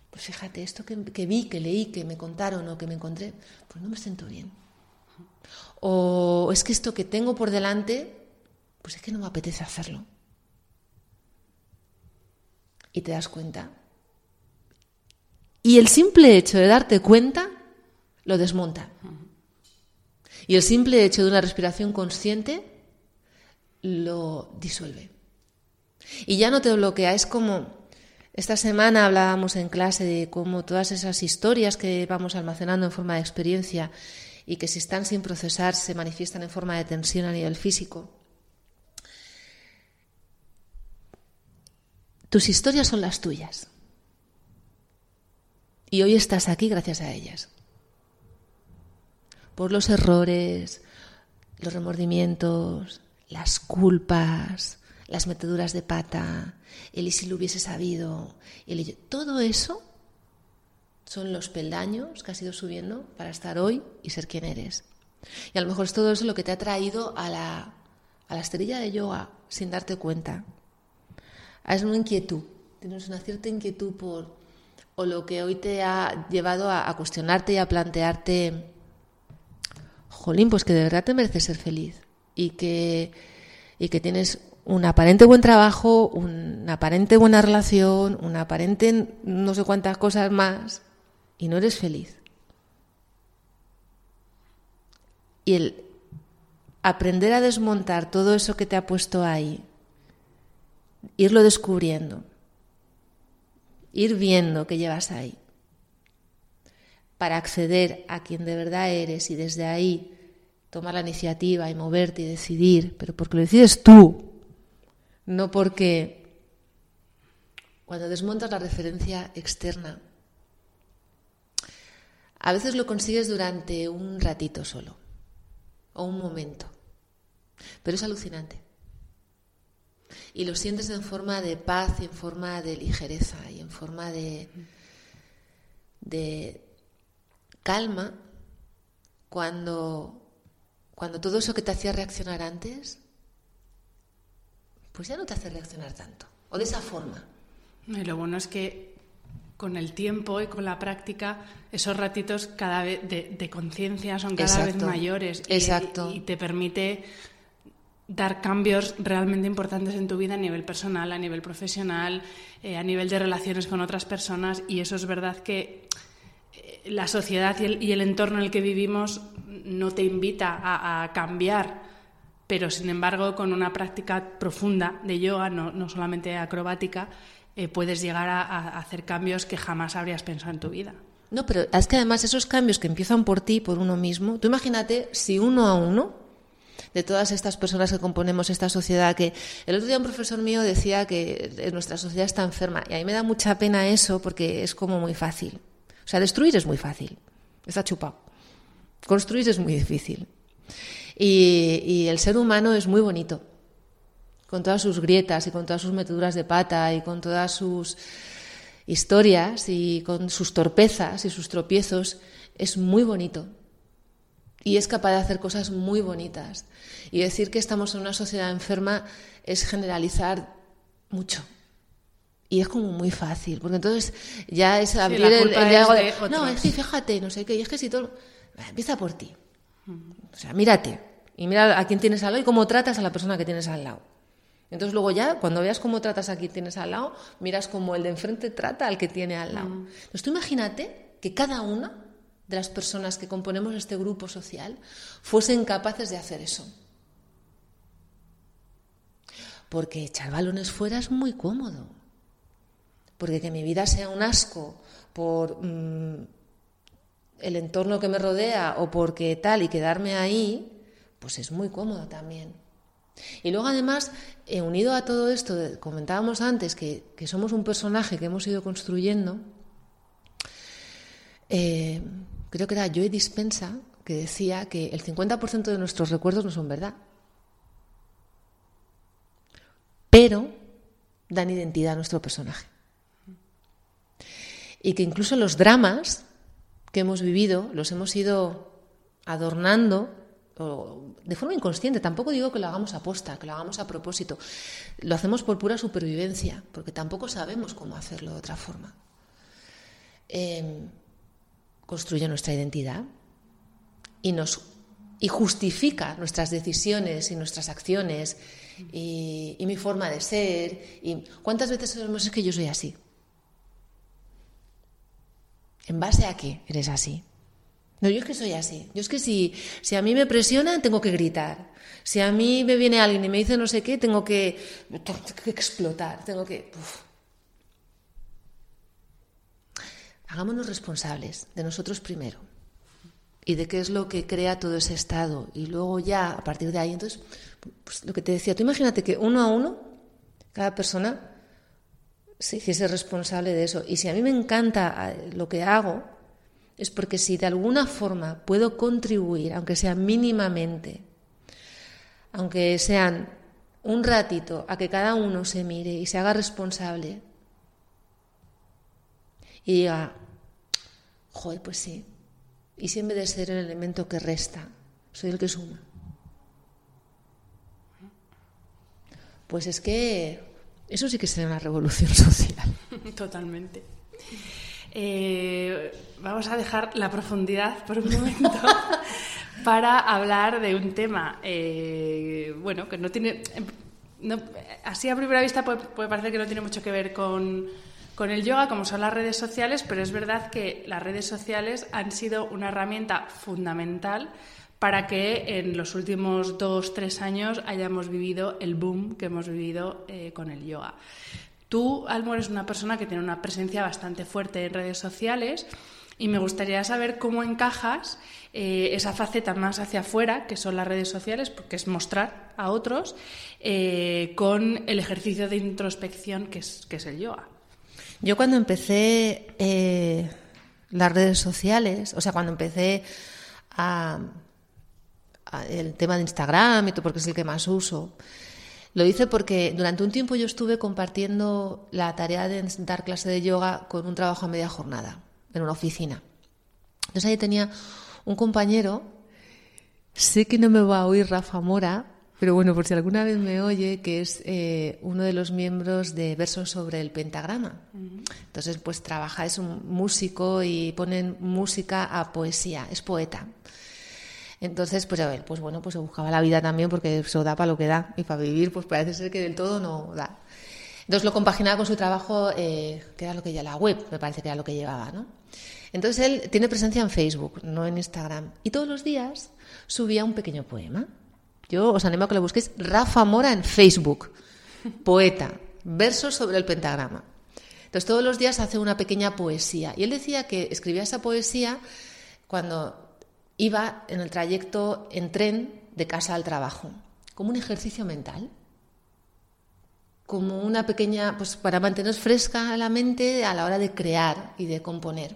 S2: pues fíjate, esto que, que vi, que leí, que me contaron o que me encontré, pues no me siento bien o es que esto que tengo por delante, pues es que no me apetece hacerlo. Y te das cuenta. Y el simple hecho de darte cuenta lo desmonta. Y el simple hecho de una respiración consciente lo disuelve. Y ya no te bloquea, es como Esta semana hablábamos en clase de cómo todas esas historias que vamos almacenando en forma de experiencia y que si están sin procesar se manifiestan en forma de tensión a nivel físico. Tus historias son las tuyas. Y hoy estás aquí gracias a ellas. Por los errores, los remordimientos, las culpas, las meteduras de pata, el y si lo hubiese sabido, el, todo eso son los peldaños que has ido subiendo para estar hoy y ser quien eres. Y a lo mejor es todo eso lo que te ha traído a la, a la de yoga sin darte cuenta. Es una inquietud, tienes una cierta inquietud por, o lo que hoy te ha llevado a, a cuestionarte y a plantearte, jolín, pues que de verdad te mereces ser feliz y que, y que tienes un aparente buen trabajo, una aparente buena relación, una aparente no sé cuántas cosas más, y no eres feliz. Y el aprender a desmontar todo eso que te ha puesto ahí, irlo descubriendo, ir viendo que llevas ahí, para acceder a quien de verdad eres y desde ahí tomar la iniciativa y moverte y decidir, pero porque lo decides tú, no porque cuando desmontas la referencia externa, a veces lo consigues durante un ratito solo o un momento, pero es alucinante. Y lo sientes en forma de paz en forma de ligereza y en forma de, de calma cuando, cuando todo eso que te hacía reaccionar antes pues ya no te hace reaccionar tanto, o de esa forma.
S1: Y lo bueno es que con el tiempo y con la práctica, esos ratitos cada vez de, conciencia son cada vez mayores.
S2: Exacto.
S1: Y, te permite dar cambios realmente importantes en tu vida a nivel personal, a nivel profesional, eh, a nivel de relaciones con otras personas. Y eso es verdad que eh, la sociedad y el, y el, entorno en el que vivimos no te invita a, a cambiar pero sin embargo con una práctica profunda de yoga, no, solamente acrobática, eh, puedes llegar a, hacer cambios que jamás habrías pensado en tu vida.
S2: No, pero es que además esos cambios que empiezan por ti, por uno mismo, tú imagínate si uno a uno de todas estas personas que componemos esta sociedad, que el otro día un profesor mío decía que nuestra sociedad está enferma, y a mí me da mucha pena eso porque es como muy fácil. O sea, destruir es muy fácil, está chupado. Construir es muy difícil. Y, el ser humano es muy bonito, con todas sus grietas y con todas sus meteduras de pata y con todas sus historias y con sus torpezas y sus tropiezos, es muy bonito. Y es capaz de hacer cosas muy bonitas. Y decir que estamos en una sociedad enferma es generalizar mucho. Y es como muy fácil, porque entonces ya es abrir el, No, es que fíjate, no sé qué, y es que si todo... Empieza por ti. O sea, mírate y mira a quién tienes al lado y cómo tratas a la persona que tienes al lado. Entonces luego ya, cuando veas cómo tratas a quien tienes al lado, miras cómo el de enfrente trata al que tiene al lado. Entonces tú imagínate que cada una de las personas que componemos este grupo social fuesen capaces de hacer eso. Porque echar balones fuera es muy cómodo. Porque que mi vida sea un asco por mm, el entorno que me rodea o porque tal y quedarme ahí, pues es muy cómodo también. Y luego además, he unido a todo esto, comentábamos antes que, somos un personaje que hemos ido construyendo, eh, creo que era Joe Dispensa que decía que el 50% de nuestros recuerdos no son verdad, pero dan identidad a nuestro personaje. Y que incluso los dramas que hemos vivido los hemos ido adornando de forma inconsciente. Tampoco digo que lo hagamos a posta, que lo hagamos a propósito. Lo hacemos por pura supervivencia, porque tampoco sabemos cómo hacerlo de otra forma. Em, construye nuestra identidad y nos y justifica nuestras decisiones y nuestras acciones y, y mi forma de ser. Y ¿Cuántas veces sabemos es que yo soy así? ¿En base a qué eres así? No, yo es que soy así. Yo es que si, si a mí me presionan, tengo que gritar. Si a mí me viene alguien y me dice no sé qué, tengo que, que explotar. Tengo que. hagámonos responsables de nosotros primero y de qué es lo que crea todo ese estado. Y luego ya, a partir de ahí, entonces, pues lo que te decía, tú imagínate que uno a uno, cada persona se hiciese responsable de eso. Y si a mí me encanta eh, lo que hago, es porque si de alguna forma puedo contribuir, aunque sea mínimamente, aunque sean un ratito, a que cada uno se mire y se haga responsable y diga, joder, pues sí, y si en vez de ser el elemento que resta, soy el que suma. Pues es que eso sí que sería una revolución social.
S1: Totalmente. Eh, vamos a dejar la profundidad por un momento para hablar de un tema, eh, bueno, que no tiene, así a primera vista puede, parecer que no tiene mucho que ver con, con el yoga, como son las redes sociales, pero es verdad que las redes sociales han sido una herramienta fundamental para que en los últimos dos, tres años hayamos vivido el boom que hemos vivido eh, con el yoga. Tú, Almo, eres una persona que tiene una presencia bastante fuerte en redes sociales y me gustaría saber cómo encajas eh, esa faceta más hacia afuera, que son las redes sociales, porque es mostrar a otros, eh, con el ejercicio de introspección que es, que es el yoga.
S2: Yo cuando empecé eh, las redes sociales, o sea, cuando empecé a, el tema de Instagram y todo, porque es el que más uso, lo hice porque durante un tiempo yo estuve compartiendo la tarea de dar clase de yoga con un trabajo a media jornada en una oficina. Entonces ahí tenía un compañero, sé que no me va a oír Rafa Mora, pero bueno, por si alguna vez me oye, que es eh, uno de los miembros de Versos sobre el Pentagrama. Entonces, pues trabaja, es un músico y ponen música a poesía, es poeta. Entonces, pues a ver, pues bueno, pues se buscaba la vida también porque eso da para lo que da y para vivir, pues parece ser que del todo no da. Entonces lo compaginaba con su trabajo, eh, que era lo que ya la web, me parece que era lo que llevaba, ¿no? Entonces él tiene presencia en Facebook, no en Instagram, y todos los días subía un pequeño poema. Yo os animo a que lo busquéis. Rafa Mora en Facebook, poeta, versos sobre el pentagrama. Entonces todos los días hace una pequeña poesía. Y él decía que escribía esa poesía cuando iba en el trayecto en tren de casa al trabajo, como un ejercicio mental, como una pequeña, pues para mantener fresca la mente a la hora de crear y de componer.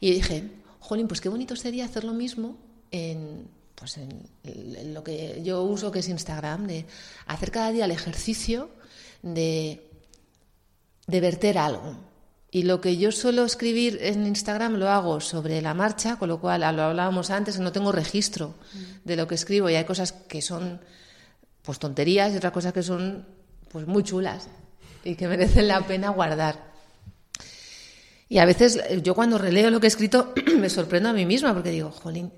S2: Y dije, jolín, pues qué bonito sería hacer lo mismo en, pues en, lo que yo uso, que es Instagram, de hacer cada día el ejercicio de, de verter algo, y lo que yo suelo escribir en Instagram lo hago sobre la marcha, con lo cual, lo hablábamos antes, no tengo registro de lo que escribo y hay cosas que son pues tonterías y otras cosas que son pues muy chulas y que merecen la pena guardar. Y a veces yo cuando releo lo que he escrito me sorprendo a mí misma porque digo, jolín,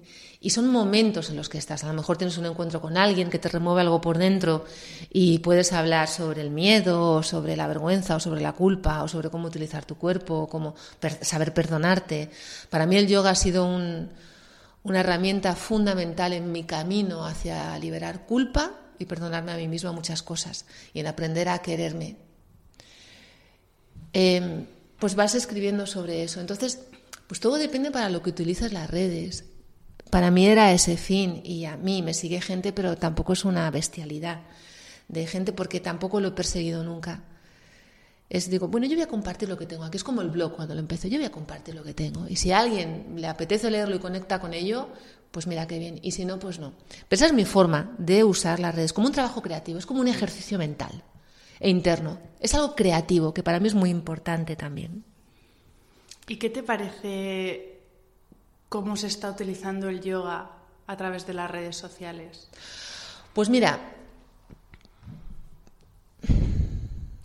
S2: y son momentos en los que estás. A lo mejor tienes un encuentro con alguien que te remueve algo por dentro y puedes hablar sobre el miedo, o sobre la vergüenza, o sobre la culpa, o sobre cómo utilizar tu cuerpo, o cómo saber perdonarte. Para mí el yoga ha sido una herramienta fundamental en mi camino hacia liberar culpa y perdonarme a mí misma muchas cosas y en aprender a quererme. Em, pues vas escribiendo sobre eso. Entonces, pues todo depende para lo que utilizas las redes. Para mí era ese fin y a mí me sigue gente, pero tampoco es una bestialidad de gente porque tampoco lo he perseguido nunca. Es digo, bueno, yo voy a compartir lo que tengo aquí. Es como el blog cuando lo empecé, yo voy a compartir lo que tengo. Y si a alguien le apetece leerlo y conecta con ello, pues mira qué bien. Y si no, pues no. Pero esa es mi forma de usar las redes, como un trabajo creativo, es como un ejercicio mental e interno. Es algo creativo que para mí es muy importante también.
S1: ¿Y qué te parece cómo se está utilizando el yoga a través de las redes sociales?
S2: Pues mira,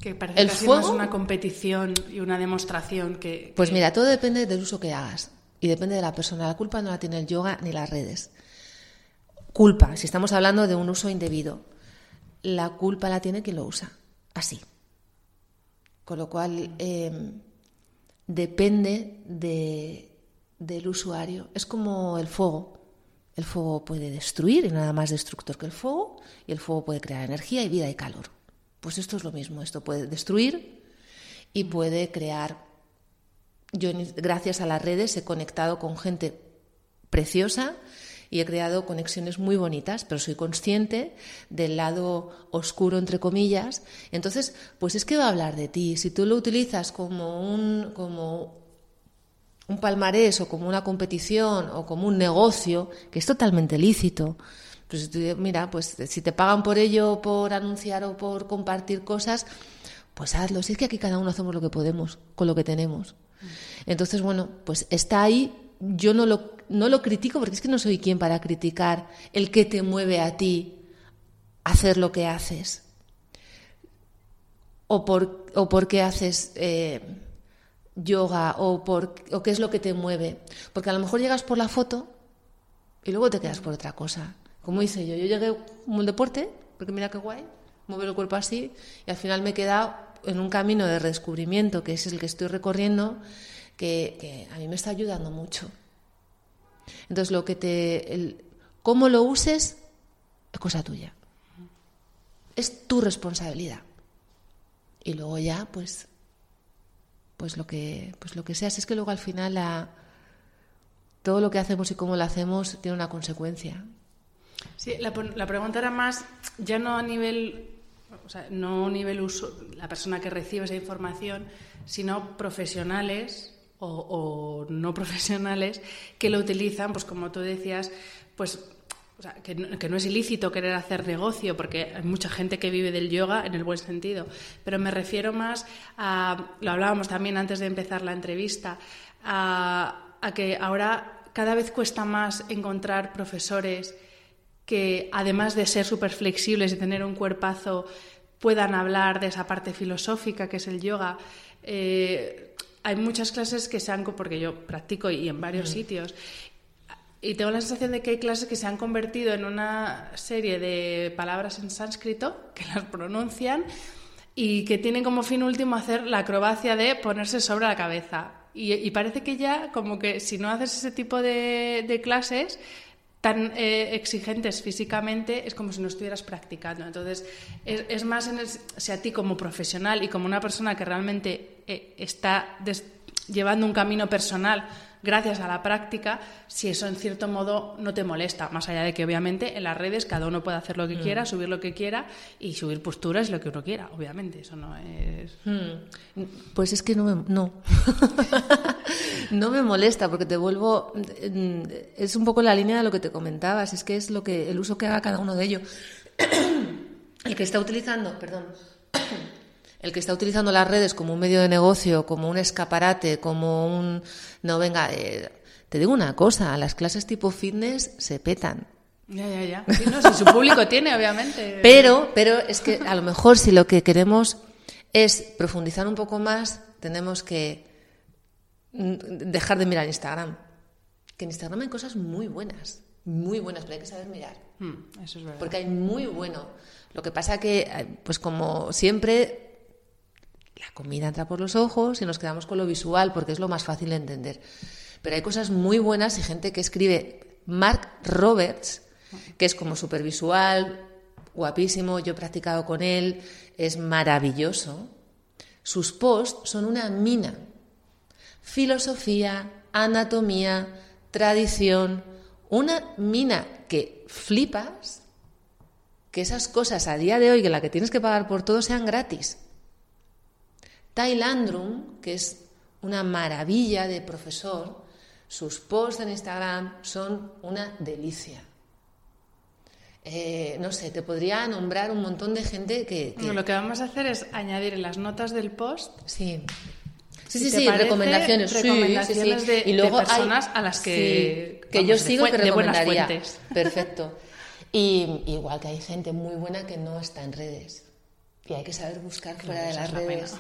S1: que parece el que fuego, es una competición y una demostración que,
S2: Pues mira, todo depende del uso que hagas y depende de la persona. La culpa no la tiene el yoga ni las redes. Culpa, si estamos hablando de un uso indebido, la culpa la tiene quien lo usa, así. Con lo cual, eh, depende de, del usuario. Es como el fuego. El fuego puede destruir y nada más destructor que el fuego, y el fuego puede crear energía y vida y calor. Pues esto es lo mismo, esto puede destruir y puede crear yo gracias a las redes he conectado con gente preciosa y he creado conexiones muy bonitas, pero soy consciente del lado oscuro, entre comillas. Entonces, pues es que va a hablar de ti. Si tú lo utilizas como un, como un palmarés o como una competición o como un negocio, que es totalmente lícito, pues mira, pues si te pagan por ello, por anunciar o por compartir cosas, pues hazlo. Si es que aquí cada uno hacemos lo que podemos con lo que tenemos. Entonces, bueno, pues está ahí. Yo no lo no lo critico porque es que no soy quien para criticar el que te mueve a ti hacer lo que haces. O por, o por qué haces eh, yoga o, por, o qué es lo que te mueve. Porque a lo mejor llegas por la foto y luego te quedas por otra cosa. Como hice yo, yo llegué como un deporte, porque mira qué guay, mover el cuerpo así, y al final me he quedado en un camino de redescubrimiento, que es el que estoy recorriendo, que, que a mí me está ayudando mucho. Entonces, lo que te, el, cómo lo uses es cosa tuya. Es tu responsabilidad. Y luego ya, pues, pues lo que, pues lo que seas. Es que luego al final todo lo que hacemos y cómo lo hacemos tiene una consecuencia.
S1: Sí, la, la pregunta era más, ya no a nivel, o sea, no a nivel uso, la persona que recibe esa información, sino profesionales o, no profesionales que lo utilizan, pues como tú decías, pues que, no, es ilícito querer hacer negocio, porque hay mucha gente que vive del yoga en el buen sentido, pero me refiero más a, lo hablábamos también antes de empezar la entrevista, a, a que ahora cada vez cuesta más encontrar profesores que, además de ser súper flexibles y tener un cuerpazo, puedan hablar de esa parte filosófica que es el yoga. Eh, hay muchas clases que se han, porque yo practico y en varios mm. sitios, y tengo la sensación de que hay clases que se han convertido en una serie de palabras en sánscrito que las pronuncian y que tienen como fin último hacer la acrobacia de ponerse sobre la cabeza. Y, parece que ya, como que si no haces ese tipo de, clases, tan eh, exigentes físicamente es como si no estuvieras practicando. Entonces, es, más en si a ti como profesional y como una persona que realmente eh, está llevando un camino personal gracias a la práctica, si eso en cierto modo no te molesta, más allá de que obviamente en las redes cada uno puede hacer lo que mm. quiera, subir lo que quiera y subir posturas lo que uno quiera, obviamente, eso no es...
S2: Mm. Pues es que no me, no. no me molesta porque te vuelvo... Mm, es un poco la línea de lo que te comentabas, es que es lo que el uso que haga cada uno de ellos. el que está utilizando, perdón el que está utilizando las redes como un medio de negocio, como un escaparate, como un... No, venga, eh, te digo una cosa, las clases tipo fitness se petan.
S1: Ya, ya, ya. si su público tiene, obviamente.
S2: Pero, pero es que a lo mejor si lo que queremos es profundizar un poco más, tenemos que dejar de mirar Instagram. Que en Instagram hay cosas muy buenas, muy buenas, pero hay que saber mirar.
S1: Hmm, eso es verdad.
S2: Porque hay muy bueno. Lo que pasa que, eh, pues como siempre, la comida entra por los ojos y nos quedamos con lo visual porque es lo más fácil de entender. Pero hay cosas muy buenas y gente que escribe. Mark Roberts, que es como supervisual, guapísimo, yo he practicado con él, es maravilloso. Sus posts son una mina. Filosofía, anatomía, tradición, una mina que flipas que esas cosas a día de hoy, que la que tienes que pagar por todo, sean gratis. Landrum, que es una maravilla de profesor, sus posts en Instagram son una delicia. Eh, no sé, te podría nombrar un montón de gente que,
S1: lo que vamos a hacer es añadir en las notas del post.
S2: Sí. Sí, sí, sí, recomendaciones,
S1: recomendaciones de, y luego personas a las que,
S2: que yo sigo que recomendaría. Perfecto. Y igual que hay gente muy buena que no está en redes. Y hay que saber buscar fuera de las redes.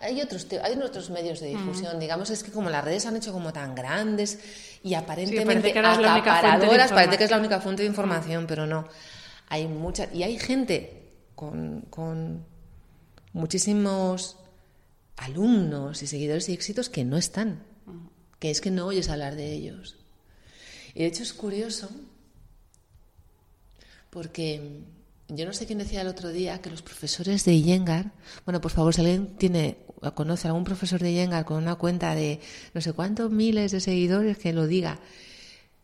S2: Hay otros, hay otros medios de difusión, digamos, es que como las redes han hecho como tan grandes y aparentemente acaparadoras, parece que es la única fuente de información, pero no. Hay mucha, y hay gente con, con muchísimos alumnos y seguidores y éxitos que no están, que es que no oyes hablar de ellos. Y de hecho es curioso porque yo no sé quién decía el otro día que los profesores de Iyengar, bueno, por favor, si alguien tiene, conoce a algún profesor de Iyengar con una cuenta de no sé cuántos miles de seguidores, que lo diga,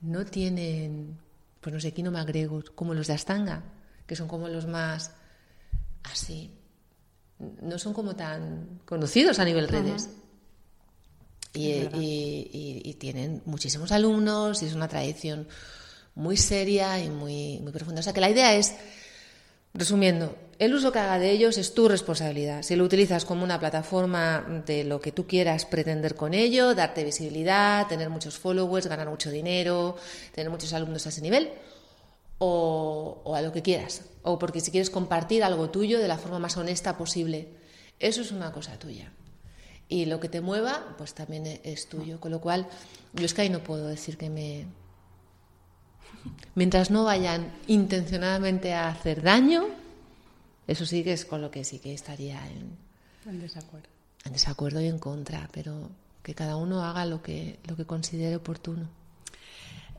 S2: no tienen, pues no sé, Kino MacGregor, como los de Astanga, que son como los más así, no son como tan conocidos a nivel redes. Y, tienen muchísimos alumnos y es una tradición muy seria y muy, muy profunda. O sea que la idea es, resumiendo, el uso que haga de ellos es tu responsabilidad. Si lo utilizas como una plataforma de lo que tú quieras pretender con ello, darte visibilidad, tener muchos followers, ganar mucho dinero, tener muchos alumnos a ese nivel, o, o a lo que quieras. O porque si quieres compartir algo tuyo de la forma más honesta posible. Eso es una cosa tuya y lo que te mueva, pues también es tuyo. Con lo cual, yo es que ahí no puedo decir que me... Mientras no vayan intencionadamente a hacer daño, eso sí que es con lo que sí que estaría en,
S1: en desacuerdo.
S2: En desacuerdo y en contra, pero que cada uno haga lo que, lo que considere oportuno.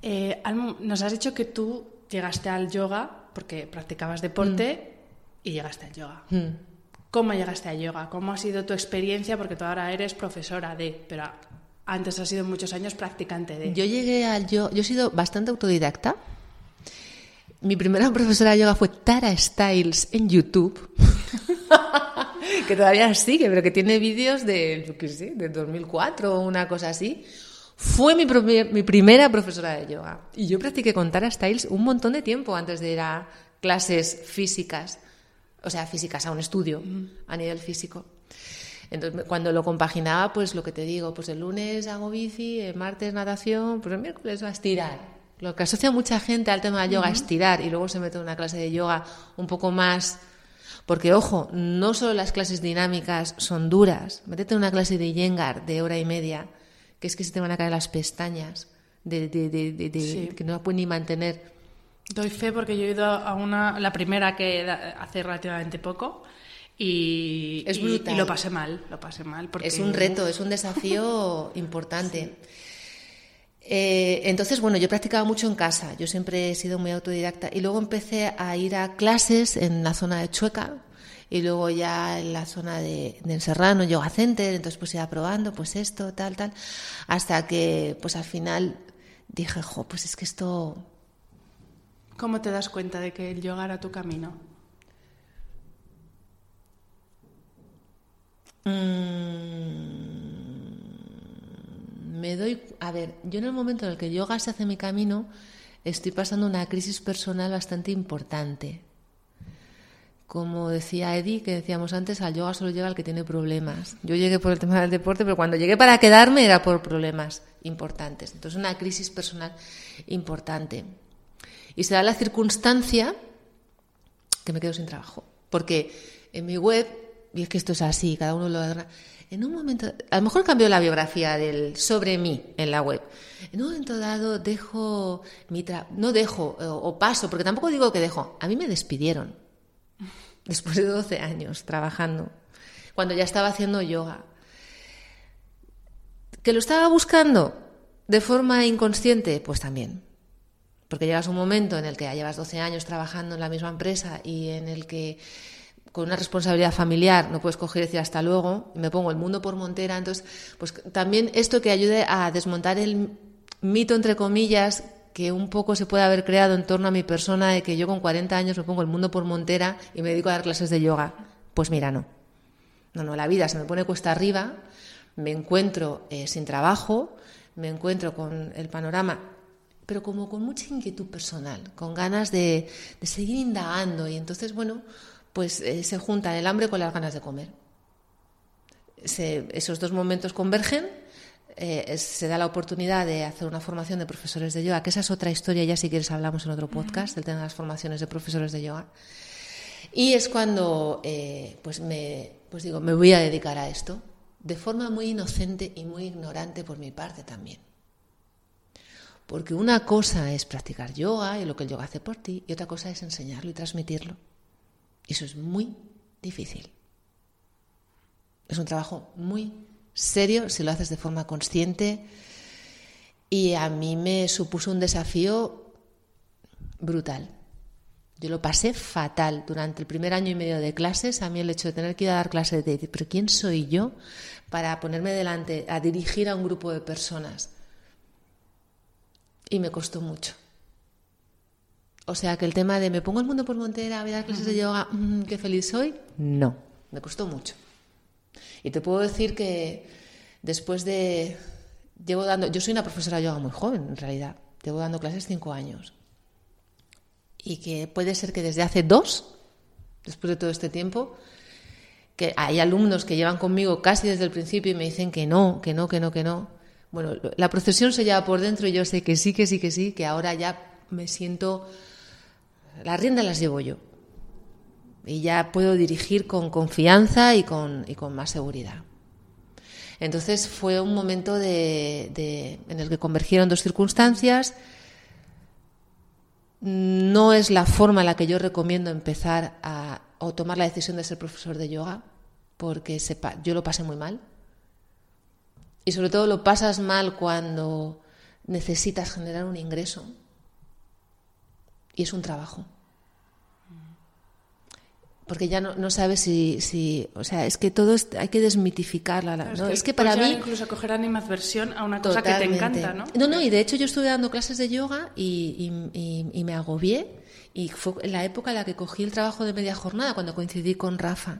S1: Eh, nos has dicho que tú llegaste al yoga porque practicabas deporte mm. y llegaste al yoga. Mm. ¿Cómo llegaste a yoga? ¿Cómo ha sido tu experiencia? Porque tú ahora eres profesora de, pero antes has sido muchos años practicante de.
S2: Yo llegué al yo, yo he sido bastante autodidacta. Mi primera profesora de yoga fue Tara Styles en YouTube, que todavía sigue, pero que tiene vídeos de, qué sé, de 2004 o una cosa así. Fue mi, mi primera profesora de yoga. Y yo practiqué con Tara Styles un montón de tiempo antes de ir a clases físicas o sea, físicas, a un estudio a nivel físico. Entonces, cuando lo compaginaba, pues lo que te digo, pues el lunes hago bici, el martes natación, pues el miércoles va a estirar. Lo que asocia mucha gente al tema de yoga, es estirar, y luego se mete en una clase de yoga un poco más... Porque, ojo, no solo las clases dinámicas son duras. Métete en una clase de Yengar de hora y media, que es que se te van a caer las pestañas, de, que no la pueden ni mantener.
S1: Doy fe porque yo he ido a una, la primera que hace relativamente poco y,
S2: es.
S1: Y, lo pasé mal, lo pasé mal. Porque...
S2: Es un reto, es un desafío importante. Eh, entonces, bueno, yo practicaba mucho en casa, yo siempre he sido muy autodidacta y luego empecé a ir a clases en la zona de Chueca y luego ya en la zona de, de Serrano, Yoga Center, entonces pues iba probando pues esto, tal, tal, hasta que pues al final dije, jo, pues es que esto
S1: ¿Cómo te das cuenta de que el yoga era tu camino?
S2: Mm, me doy, a ver, yo en el momento en el que yoga se hace mi camino, estoy pasando una crisis personal bastante importante. Como decía Eddie, que decíamos antes, al yoga solo llega el que tiene problemas. Yo llegué por el tema del deporte, pero cuando llegué para quedarme era por problemas importantes. Entonces, una crisis personal importante. Y se da la circunstancia que me quedo sin trabajo. Porque en mi web, y es que esto es así, cada uno lo adora, en un momento, a lo mejor cambió la biografía del sobre mí en la web. En un momento dado dejo mi trabajo, no dejo o, paso, porque tampoco digo que dejo, a mí me despidieron después de 12 años trabajando, cuando ya estaba haciendo yoga. ¿Que lo estaba buscando de forma inconsciente? Pues también. Porque llegas un momento en el que ya llevas 12 años trabajando en la misma empresa y en el que con una responsabilidad familiar no puedes coger y decir hasta luego, me pongo el mundo por montera. Entonces, pues también esto que ayude a desmontar el mito, entre comillas, que un poco se puede haber creado en torno a mi persona de que yo con 40 años me pongo el mundo por montera y me dedico a dar clases de yoga. Pues mira, no. No, no, la vida se me pone cuesta arriba, me encuentro eh, sin trabajo, me encuentro con el panorama pero como con mucha inquietud personal, con ganas de, seguir indagando y entonces, bueno, pues eh, se junta el hambre con las ganas de comer. esos dos momentos convergen, eh, se da la oportunidad de hacer una formación de profesores de yoga, que esa es otra historia, ya si quieres hablamos en otro podcast, del tema de las formaciones de profesores de yoga. Y es cuando, eh, pues, me, pues digo, me voy a dedicar a esto, de forma muy inocente y muy ignorante por mi parte también. Porque una cosa es practicar yoga y lo que el yoga hace por ti, y otra cosa es enseñarlo y transmitirlo. Eso es muy difícil. Es un trabajo muy serio si lo haces de forma consciente. Y a mí me supuso un desafío brutal. Yo lo pasé fatal durante el primer año y medio de clases. A mí el hecho de tener que ir a dar clases, de decir, pero ¿quién soy yo para ponerme delante a dirigir a un grupo de personas? Y me costó mucho. O sea que el tema de me pongo el mundo por montera, voy a dar clases de yoga, mm, qué feliz soy, no, me costó mucho. Y te puedo decir que después de... Llevo dando... Yo soy una profesora de yoga muy joven, en realidad. Llevo dando clases cinco años y que puede ser que desde hace dos, después de todo este tiempo, que hay alumnos que llevan conmigo casi desde el principio y me dicen que no, que no, que no, que no. Bueno, la procesión se lleva por dentro y yo sé que sí, que sí, que sí, que ahora ya me siento... Las riendas las llevo yo. Y ya puedo dirigir con confianza y con, y con más seguridad. Entonces fue un momento de, de, en el que convergieron dos circunstancias no es la forma en la que yo recomiendo empezar a, o tomar la decisión de ser profesor de yoga, porque sepa, yo lo pasé muy mal. Y sobre todo lo pasas mal cuando necesitas generar un ingreso. Y es un trabajo porque ya no, no sabes si, si, o sea, es que todo hay que desmitificarla. ¿no? Es, que, para mí...
S1: Incluso coger animadversión a una cosa que te encanta, ¿no?
S2: No, no, y de hecho yo estuve dando clases de yoga y, y, y, me agobié y fue en la época en la que cogí el trabajo de media jornada, cuando coincidí con Rafa.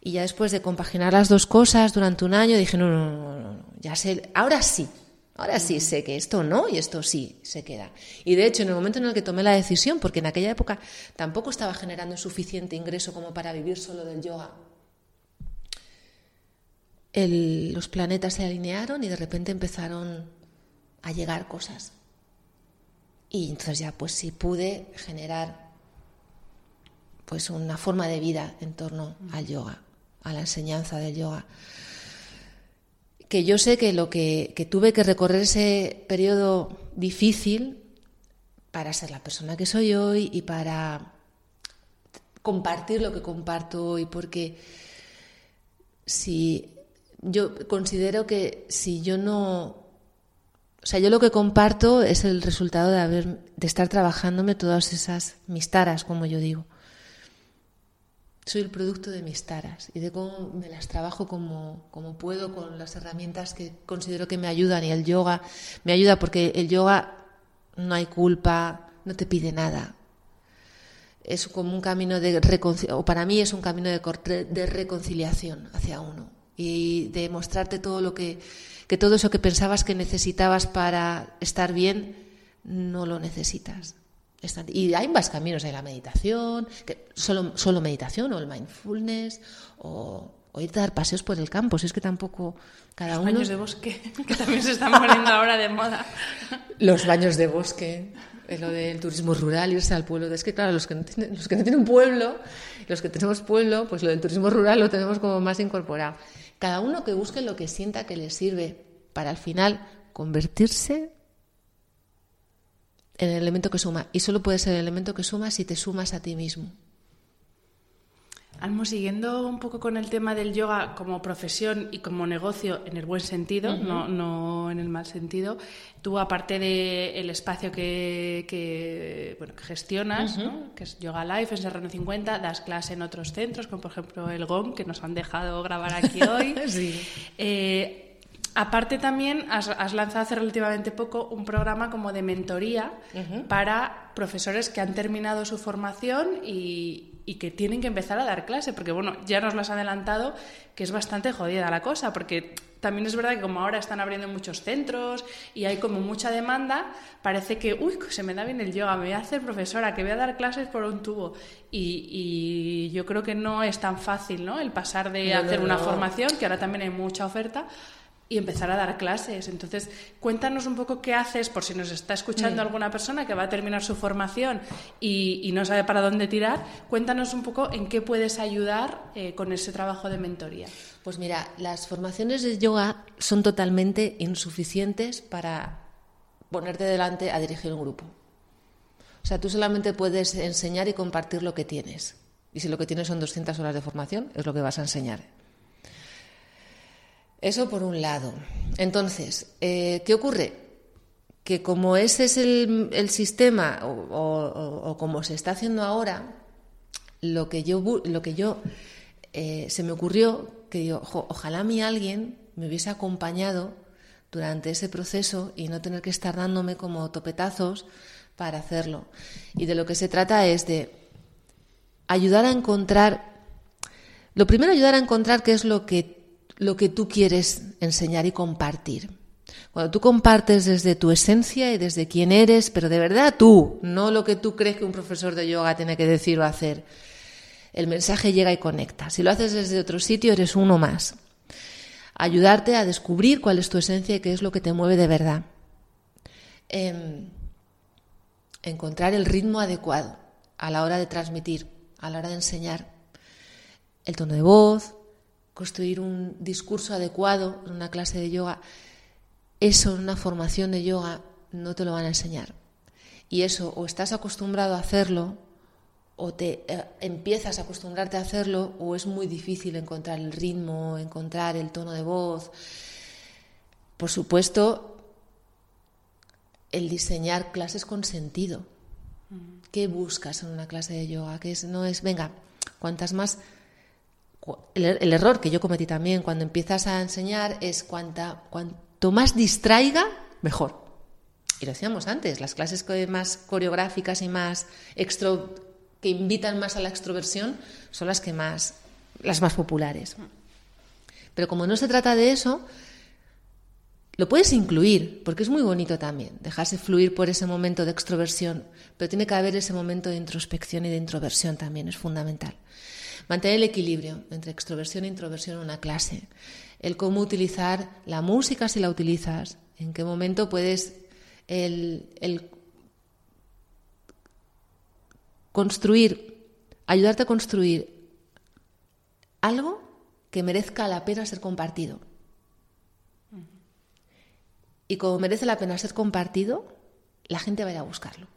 S2: Y ya después de compaginar las dos cosas durante un año, dije, no, no, no, no, ya sé, ahora sí, Ahora sí sé que esto no y esto sí se queda. Y de hecho, en el momento en el que tomé la decisión, porque en aquella época tampoco estaba generando suficiente ingreso como para vivir solo del yoga, los planetas se alinearon y de repente empezaron a llegar cosas. Y entonces ya pues sí pude generar pues una forma de vida en torno al yoga, a la enseñanza del yoga que yo sé que lo que, tuve que recorrer ese periodo difícil para ser la persona que soy hoy y para compartir lo que comparto hoy, porque si yo considero que si yo no o sea, yo lo que comparto es el resultado de haber de estar trabajándome todas esas mis taras, como yo digo soy el producto de mis taras y de cómo me las trabajo como, como, puedo con las herramientas que considero que me ayudan y el yoga me ayuda porque el yoga no hay culpa, no te pide nada. Es como un camino de reconciliación, o para mí es un camino de, de reconciliación hacia uno y de mostrarte todo lo que, que todo eso que pensabas que necesitabas para estar bien, no lo necesitas. Y hay más caminos, hay la meditación, que solo, solo meditación o el mindfulness o, o irte a dar paseos por el campo, si es que tampoco cada
S1: Los
S2: uno...
S1: baños de bosque, que también se están poniendo ahora de moda.
S2: Los baños de bosque, eh, lo del turismo rural, irse al pueblo. Es que, claro, los que, no tienen, los que no tienen pueblo, los que tenemos pueblo, pues lo del turismo rural lo tenemos como más incorporado. Cada uno que busque lo que sienta que le sirve para al final convertirse el elemento que suma. Y solo puede ser el elemento que suma si te sumas a ti mismo.
S1: Almo, siguiendo un poco con el tema del yoga como profesión y como negocio en el buen sentido, no, no, en el mal sentido, tú aparte del espacio que, que, bueno, que gestionas, que es Yoga Life, en Serrano 50, das clase en otros centros, como por ejemplo el GOM, que nos han dejado grabar aquí hoy.
S2: sí.
S1: Eh, Aparte también has, lanzado hace relativamente poco un programa como de mentoría para profesores que han terminado su formación y, que tienen que empezar a dar clase, porque bueno, ya nos lo has adelantado que es bastante jodida la cosa, porque también es verdad que como ahora están abriendo muchos centros y hay como mucha demanda, parece que, uy, se me da bien el yoga, me voy a hacer profesora, que voy a dar clases por un tubo. Y, yo creo que no es tan fácil, ¿no? El pasar de hacer una formación, que ahora también hay mucha oferta, y empezar a dar clases. Entonces, cuéntanos un poco qué haces, por si nos está escuchando mm. alguna persona que va a terminar su formación y, no sabe para dónde tirar, cuéntanos un poco en qué puedes ayudar eh, con ese trabajo de mentoría.
S2: Pues mira, las formaciones de yoga son totalmente insuficientes para ponerte delante a dirigir un grupo. O sea, tú solamente puedes enseñar y compartir lo que tienes. Y si lo que tienes son 200 horas de formación, es lo que vas a enseñar. Eso por un lado. Entonces, eh, ¿qué ocurre? que como ese es el, sistema o, como se está haciendo ahora, lo que yo, lo que yo eh, se me ocurrió que digo, ojalá a mí alguien me hubiese acompañado durante ese proceso y no tener que estar dándome como topetazos para hacerlo. Y de lo que se trata es de ayudar a encontrar, lo primero ayudar a encontrar qué es lo que, lo que tú quieres enseñar y compartir. Cuando tú compartes desde tu esencia y desde quién eres, pero de verdad tú, no lo que tú crees que un profesor de yoga tiene que decir o hacer, el mensaje llega y conecta. Si lo haces desde otro sitio, eres uno más. Ayudarte a descubrir cuál es tu esencia y qué es lo que te mueve de verdad. Em, encontrar el ritmo adecuado a la hora de transmitir, a la hora de enseñar. El tono de voz, construir un discurso adecuado en una clase de yoga eso en una formación de yoga no te lo van a enseñar. Y eso o estás acostumbrado a hacerlo o te eh, empiezas a acostumbrarte a hacerlo o es muy difícil encontrar el ritmo, encontrar el tono de voz. Por supuesto, el diseñar clases con sentido. ¿Qué buscas en una clase de yoga? Que es, no es, venga, cuantas más... El, el, error que yo cometí también cuando empiezas a enseñar es cuanta, más distraiga, mejor. Y lo decíamos antes, las clases más coreográficas y más extro, que invitan más a la extroversión son las que más las más populares. Pero como no se trata de eso, lo puedes incluir, porque es muy bonito también, dejarse fluir por ese momento de extroversión, pero tiene que haber ese momento de introspección y de introversión también, es fundamental. Mantener el equilibrio entre extroversión e introversión en una clase el cómo utilizar la música si la utilizas, en qué momento puedes el, construir, ayudarte a construir algo que merezca la pena ser compartido. Y como merece la pena ser compartido, la gente va a ir a buscarlo.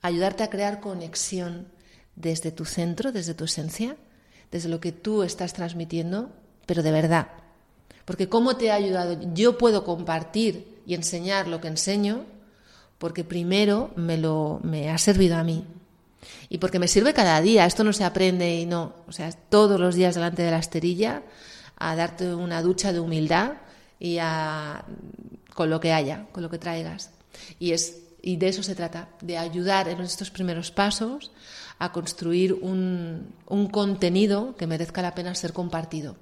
S2: Ayudarte a crear conexión desde tu centro, desde tu esencia, desde lo que tú estás transmitiendo, pero de verdad. Porque ¿cómo te ha ayudado? Yo puedo compartir y enseñar lo que enseño porque primero me lo me ha servido a mí. Y porque me sirve cada día, esto no se aprende y no, o sea, todos los días delante de la esterilla a darte una ducha de humildad y a con lo que haya, con lo que traigas. Y es y de eso se trata, de ayudar en estos primeros pasos a construir un, un contenido que merezca la pena ser compartido.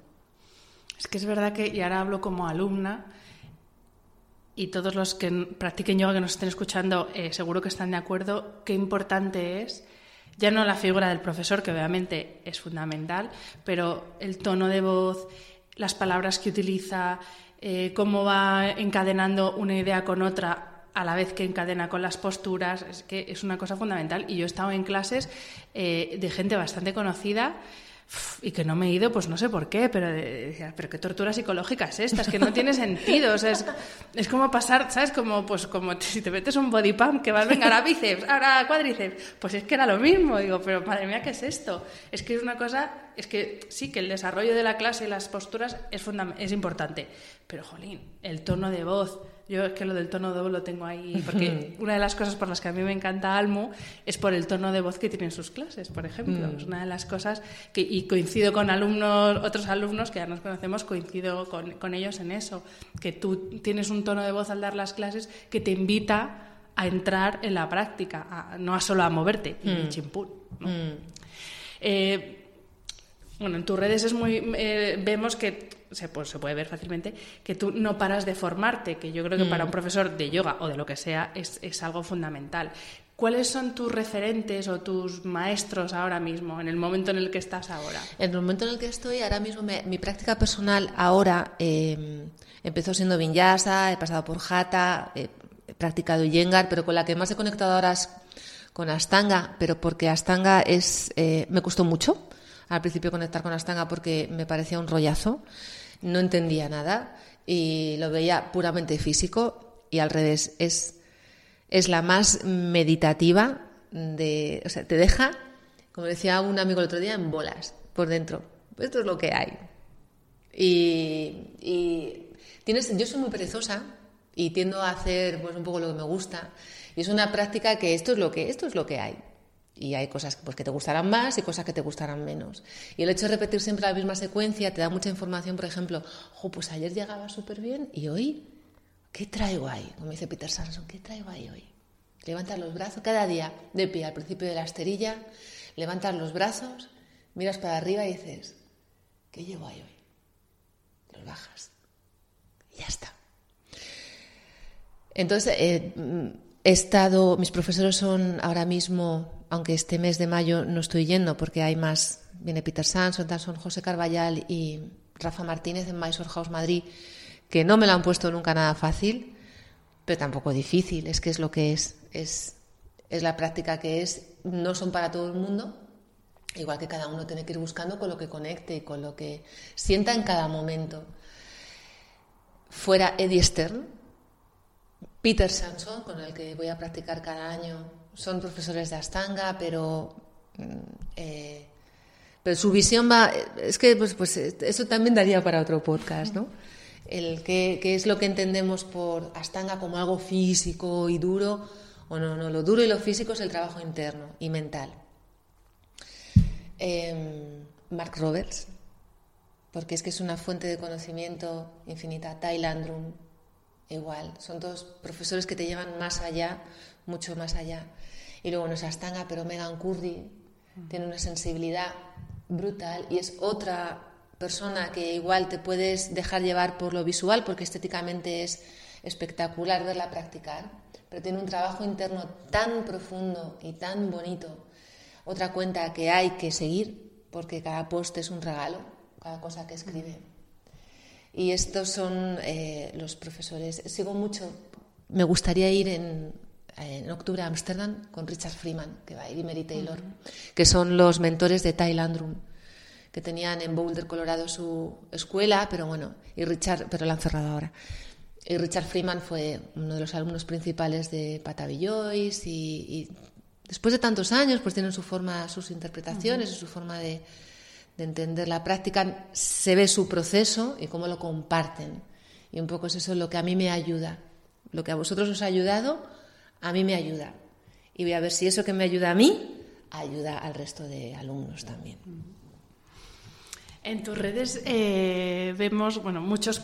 S1: Es que es verdad que, y ahora hablo como alumna, y todos los que practiquen yoga que nos estén escuchando eh, seguro que están de acuerdo, qué importante es, ya no la figura del profesor, que obviamente es fundamental, pero el tono de voz, las palabras que utiliza, eh, cómo va encadenando una idea con otra a la vez que encadena con las posturas, es que es una cosa fundamental. Y yo he estado en clases eh, de gente bastante conocida y que no me he ido, pues no sé por qué, pero decía, pero qué tortura psicológica es esta, es que no tiene sentido, sea, es, como pasar, ¿sabes? Como, pues, como si te metes un body pump que vas, venga, ahora bíceps, ahora cuádriceps, pues es que era lo mismo, digo, pero madre mía, ¿qué es esto? Es que es una cosa, es que sí, que el desarrollo de la clase y las posturas es, es importante, pero jolín, el tono de voz, yo es que lo del tono de voz lo tengo ahí, porque una de las cosas por las que a mí me encanta Almo es por el tono de voz que tiene en sus clases, por ejemplo. Mm. Es una de las cosas que, y coincido con alumnos, otros alumnos que ya nos conocemos, coincido con, ellos en eso, que tú tienes un tono de voz al dar las clases que te invita a entrar en la práctica, no a solo a moverte, y mm. mm. eh, bueno, en tus redes es muy, eh, vemos que se, pues, se puede ver fácilmente, que tú no paras de formarte, que yo creo que para mm. un profesor de yoga o de lo que sea es, es algo fundamental. ¿Cuáles son tus referentes o tus maestros ahora mismo, en el momento en el que estás ahora?
S2: En el momento en el que estoy, ahora mismo, mi práctica personal ahora eh, empezó siendo vinyasa, he pasado por jata, he practicado yengar, pero con la que más he conectado ahora es con Astanga, pero porque Astanga es, eh, me costó mucho al principio conectar con Astanga porque me parecía un rollazo no entendía nada y lo veía puramente físico y al revés, es, es la más meditativa de, o sea, te deja, como decía un amigo el otro día, en bolas por dentro. Esto es lo que hay. Y, tienes, yo soy muy perezosa y tiendo a hacer pues un poco lo que me gusta. Y es una práctica que esto es lo que esto es lo que hay. Y hay cosas pues, que te gustarán más y cosas que te gustarán menos. Y el hecho de repetir siempre la misma secuencia te da mucha información, por ejemplo, pues ayer llegaba súper bien y hoy, ¿qué traigo ahí? Como dice Peter Sanson, ¿qué traigo ahí hoy? Levantas los brazos cada día de pie al principio de la esterilla, levantas los brazos, miras para arriba y dices, ¿qué llevo ahí hoy? Los bajas. Y ya está. Entonces, eh, he estado, mis profesores son ahora mismo, aunque este mes de mayo no estoy yendo porque hay más, viene Peter Sanz, son José Carballal y Rafa Martínez en Mysore House Madrid, que no me lo han puesto nunca nada fácil, pero tampoco difícil, es que es lo que es, es, es la práctica que es, no son para todo el mundo, igual que cada uno tiene que ir buscando con lo que conecte y con lo que sienta en cada momento. Fuera Eddie Stern, Peter Sanson, con el que voy a practicar cada año, son profesores de Astanga, pero, mm, eh, pero su visión va. Es que pues, pues, eso también daría para otro podcast, ¿no? El qué, es lo que entendemos por Astanga como algo físico y duro, o no, no, lo duro y lo físico es el trabajo interno y mental. Em, Mark Roberts, porque es que es una fuente de conocimiento infinita. Ty Landrum, igual. Son dos profesores que te llevan más allá, mucho más allá. Y luego no es Astanga, pero Megan Curry tiene una sensibilidad brutal y es otra persona que igual te puedes dejar llevar por lo visual, porque estéticamente es espectacular verla practicar, pero tiene un trabajo interno tan profundo y tan bonito. Otra cuenta que hay que seguir, porque cada post es un regalo, cada cosa que escribe. Y estos son eh, los profesores. Sigo mucho. Me gustaría ir en, octubre a Ámsterdam con Richard Freeman, que va a ir, y Mary Taylor, que son los mentores de Ty Landrum, que tenían en Boulder, Colorado, su escuela, pero bueno, y Richard, pero la han cerrado ahora. Y Richard Freeman fue uno de los alumnos principales de Patavi Joyce y, después de tantos años, pues tienen su forma, sus interpretaciones y su forma de, de entender la práctica, se ve su proceso y cómo lo comparten. Y un poco es eso lo que a mí me ayuda. Lo que a vosotros os ha ayudado, a mí me ayuda. Y voy a ver si eso que me ayuda a mí, ayuda al resto de alumnos también.
S1: En tus redes eh, vemos, bueno, muchos,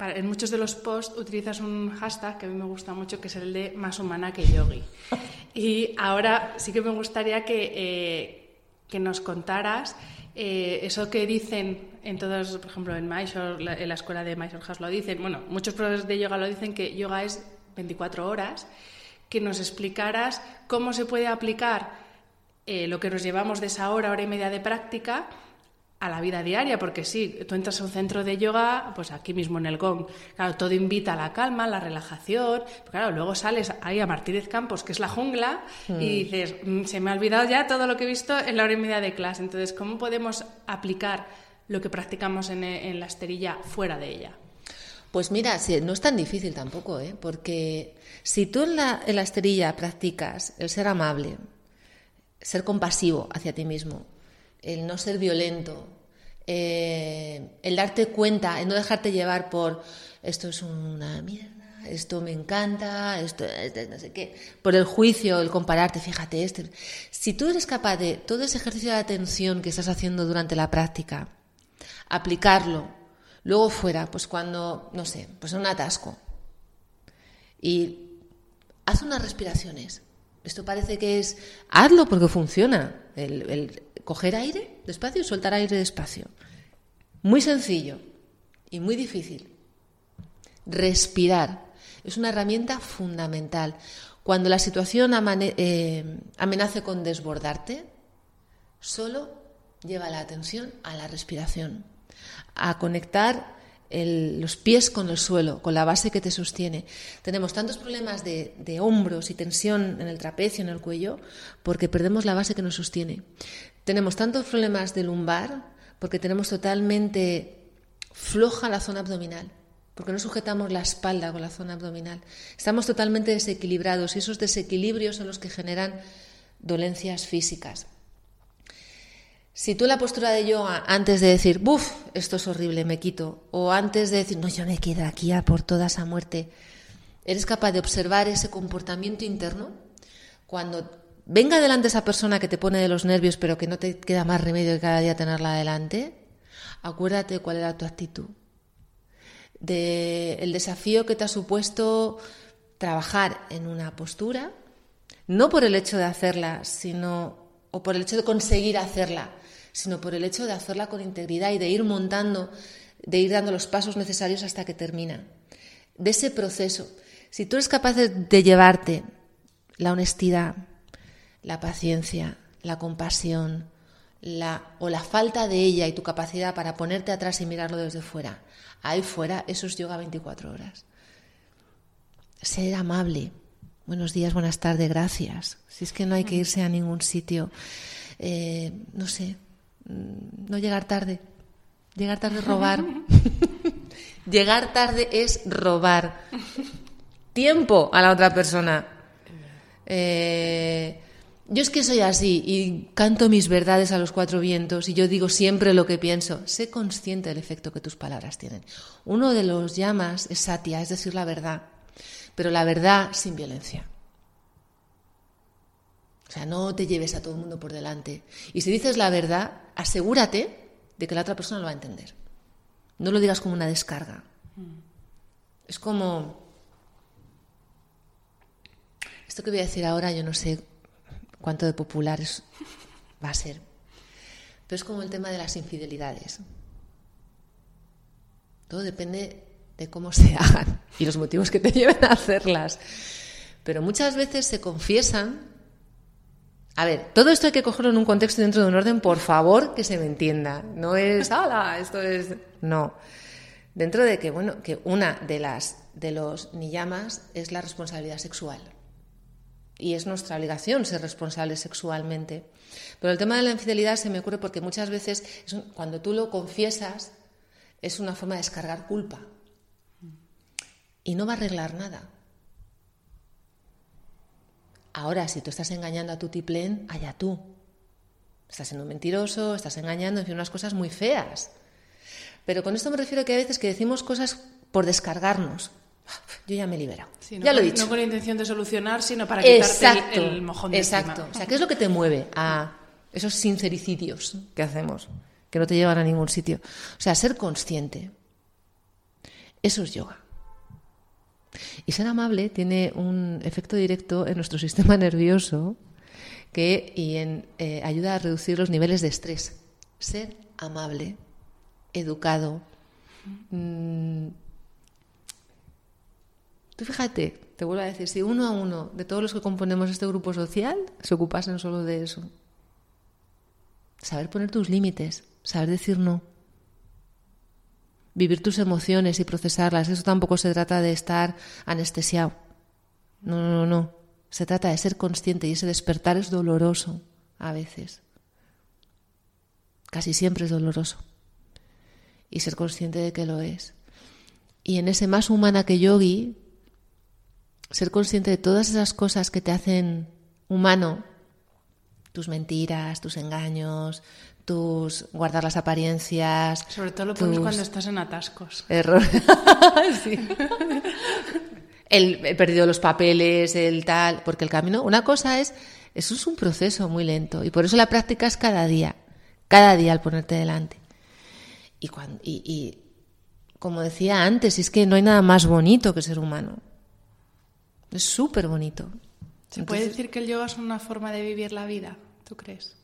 S1: en muchos de los posts utilizas un hashtag que a mí me gusta mucho, que es el de más humana que yogi. Y ahora sí que me gustaría que, eh, que nos contaras eh, eso que dicen en todos, por ejemplo, en Mysore, en la escuela de Mysore House lo dicen, bueno, muchos profesores de yoga lo dicen que yoga es 24 horas, que nos explicaras cómo se puede aplicar eh, lo que nos llevamos de esa hora, hora y media de práctica a la vida diaria, porque sí, tú entras a un centro de yoga, pues aquí mismo en el GOM, claro, todo invita a la calma, a la relajación, pero claro, luego sales ahí a Martínez Campos, que es la jungla, y mm. dices, mm, se me ha olvidado ya todo lo que he visto en la hora y media de clase, entonces, ¿cómo podemos aplicar lo que practicamos en, en la esterilla fuera de ella?
S2: Pues mira, no es tan difícil tampoco, ¿eh? porque si tú en la, en la esterilla practicas el ser amable, ser compasivo hacia ti mismo, el no ser violento, eh, el darte cuenta, el no dejarte llevar por esto es una mierda, esto me encanta, esto no sé qué, por el juicio, el compararte, fíjate, este. Si tú eres capaz de todo ese ejercicio de atención que estás haciendo durante la práctica, aplicarlo, luego fuera, pues cuando, no sé, pues en un atasco, y haz unas respiraciones. Esto parece que es, hazlo porque funciona. el, coger aire despacio y soltar aire despacio. Muy sencillo y muy difícil. Respirar es una herramienta fundamental. Cuando la situación eh, amenace con desbordarte, solo lleva la atención a la respiración, a conectar los pies con el suelo, con la base que te sostiene. Tenemos tantos problemas de, hombros y tensión en el trapecio, en el cuello, porque perdemos la base que nos sostiene. Tenemos tantos problemas de lumbar porque tenemos totalmente floja la zona abdominal, porque no sujetamos la espalda con la zona abdominal. Estamos totalmente desequilibrados y esos desequilibrios son los que generan dolencias físicas. Si tú la postura de yoga, antes de decir, buf, esto es horrible, me quito, o antes de decir, no, yo me quedo aquí a por toda esa muerte, eres capaz de observar ese comportamiento interno, cuando venga delante esa persona que te pone de los nervios, pero que no te queda más remedio que cada día tenerla delante, acuérdate cuál era tu actitud. De el desafío que te ha supuesto trabajar en una postura, no por el hecho de hacerla, sino o por el hecho de conseguir hacerla, sino por el hecho de hacerla con integridad y de ir montando, de ir dando los pasos necesarios hasta que termina. De ese proceso. Si tú eres capaz de, llevarte la honestidad, la paciencia, la compasión, la, o la falta de ella y tu capacidad para ponerte atrás y mirarlo desde fuera, ahí fuera, eso es yoga 24 horas. Ser amable. Buenos días, buenas tardes, gracias. Si es que no hay que irse a ningún sitio, eh, no sé, no llegar tarde. Llegar tarde es robar. llegar tarde es robar tiempo a la otra persona. Eh, yo es que soy así y canto mis verdades a los cuatro vientos y yo digo siempre lo que pienso. Sé consciente del efecto que tus palabras tienen. Uno de los llamas es satia, es decir, la verdad, pero la verdad sin violencia. O sea, no te lleves a todo el mundo por delante. Y si dices la verdad, asegúrate de que la otra persona lo va a entender. No lo digas como una descarga. Es como... Esto que voy a decir ahora, yo no sé cuánto de popular va a ser. Pero es como el tema de las infidelidades. Todo depende de cómo se hagan y los motivos que te lleven a hacerlas. Pero muchas veces se confiesan. A ver, todo esto hay que cogerlo en un contexto dentro de un orden, por favor, que se me entienda. No es, ¡hala! Esto es. No. Dentro de que, bueno, que una de las de los niyamas es la responsabilidad sexual y es nuestra obligación ser responsables sexualmente. Pero el tema de la infidelidad se me ocurre porque muchas veces cuando tú lo confiesas es una forma de descargar culpa y no va a arreglar nada. Ahora, si tú estás engañando a tu tiplén, allá tú. Estás siendo mentiroso, estás engañando, en fin, unas cosas muy feas. Pero con esto me refiero a que a veces que decimos cosas por descargarnos, yo ya me he liberado. ya lo he dicho.
S1: No con la intención de solucionar, sino para quitarte el, mojón de
S2: Exacto. O sea, ¿qué es lo que te mueve a esos sincericidios que hacemos, que no te llevan a ningún sitio? O sea, ser consciente. Eso es yoga. Y ser amable tiene un efecto directo en nuestro sistema nervioso que y en, eh, ayuda a reducir los niveles de estrés. Ser amable, educado, mmm, Tú fíjate, te vuelvo a decir, si uno a uno de todos los que componemos este grupo social se ocupasen solo de eso. Saber poner tus límites, saber decir no. Vivir tus emociones y procesarlas. Eso tampoco se trata de estar anestesiado. No, no, no. Se trata de ser consciente y ese despertar es doloroso a veces. Casi siempre es doloroso. Y ser consciente de que lo es. Y en ese más humana que yogi, ser consciente de todas esas cosas que te hacen humano, tus mentiras, tus engaños, tus guardar las apariencias.
S1: Sobre todo lo pones cuando estás en atascos.
S2: Error. sí. el, he perdido los papeles, el tal, porque el camino, una cosa es, eso es un proceso muy lento y por eso la práctica es cada día, cada día al ponerte delante. Y, cuando, y, y como decía antes, es que no hay nada más bonito que ser humano. Es súper bonito.
S1: ¿Se puede decir que el yoga es una forma de vivir la vida? ¿Tú crees?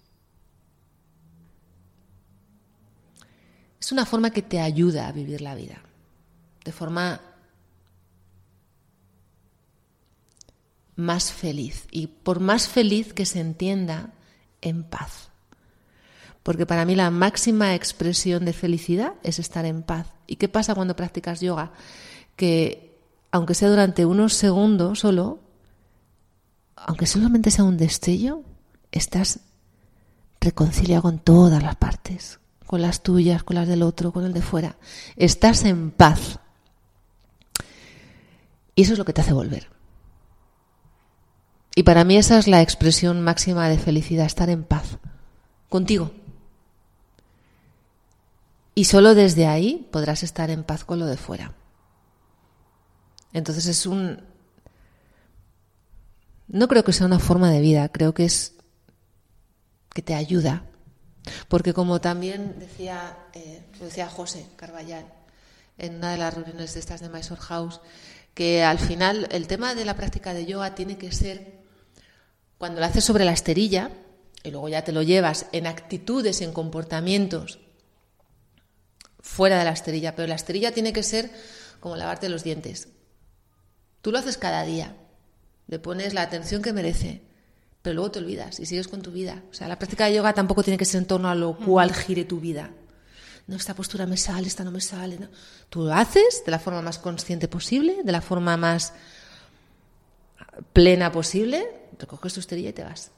S2: Es una forma que te ayuda a vivir la vida. De forma más feliz. Y por más feliz que se entienda, en paz. Porque para mí la máxima expresión de felicidad es estar en paz. ¿Y qué pasa cuando practicas yoga? Que aunque sea durante unos segundos solo, aunque solamente sea un destello, estás reconciliado con todas las partes, con las tuyas, con las del otro, con el de fuera. Estás en paz. Y eso es lo que te hace volver. Y para mí esa es la expresión máxima de felicidad, estar en paz contigo. Y solo desde ahí podrás estar en paz con lo de fuera. Entonces es un, No creo que sea una forma de vida, creo que es que te ayuda. Porque como también decía, eh, decía José Carballal en una de las reuniones de estas de Mysore House, que al final el tema de la práctica de yoga tiene que ser cuando lo haces sobre la esterilla y luego ya te lo llevas en actitudes, en comportamientos fuera de la esterilla, pero la esterilla tiene que ser como lavarte los dientes. Tú lo haces cada día, le pones la atención que merece, pero luego te olvidas y sigues con tu vida. O sea, la práctica de yoga tampoco tiene que ser en torno a lo cual gire tu vida. No, esta postura me sale, esta no me sale. No. Tú lo haces de la forma más consciente posible, de la forma más plena posible, recoges tu esterilla y te vas.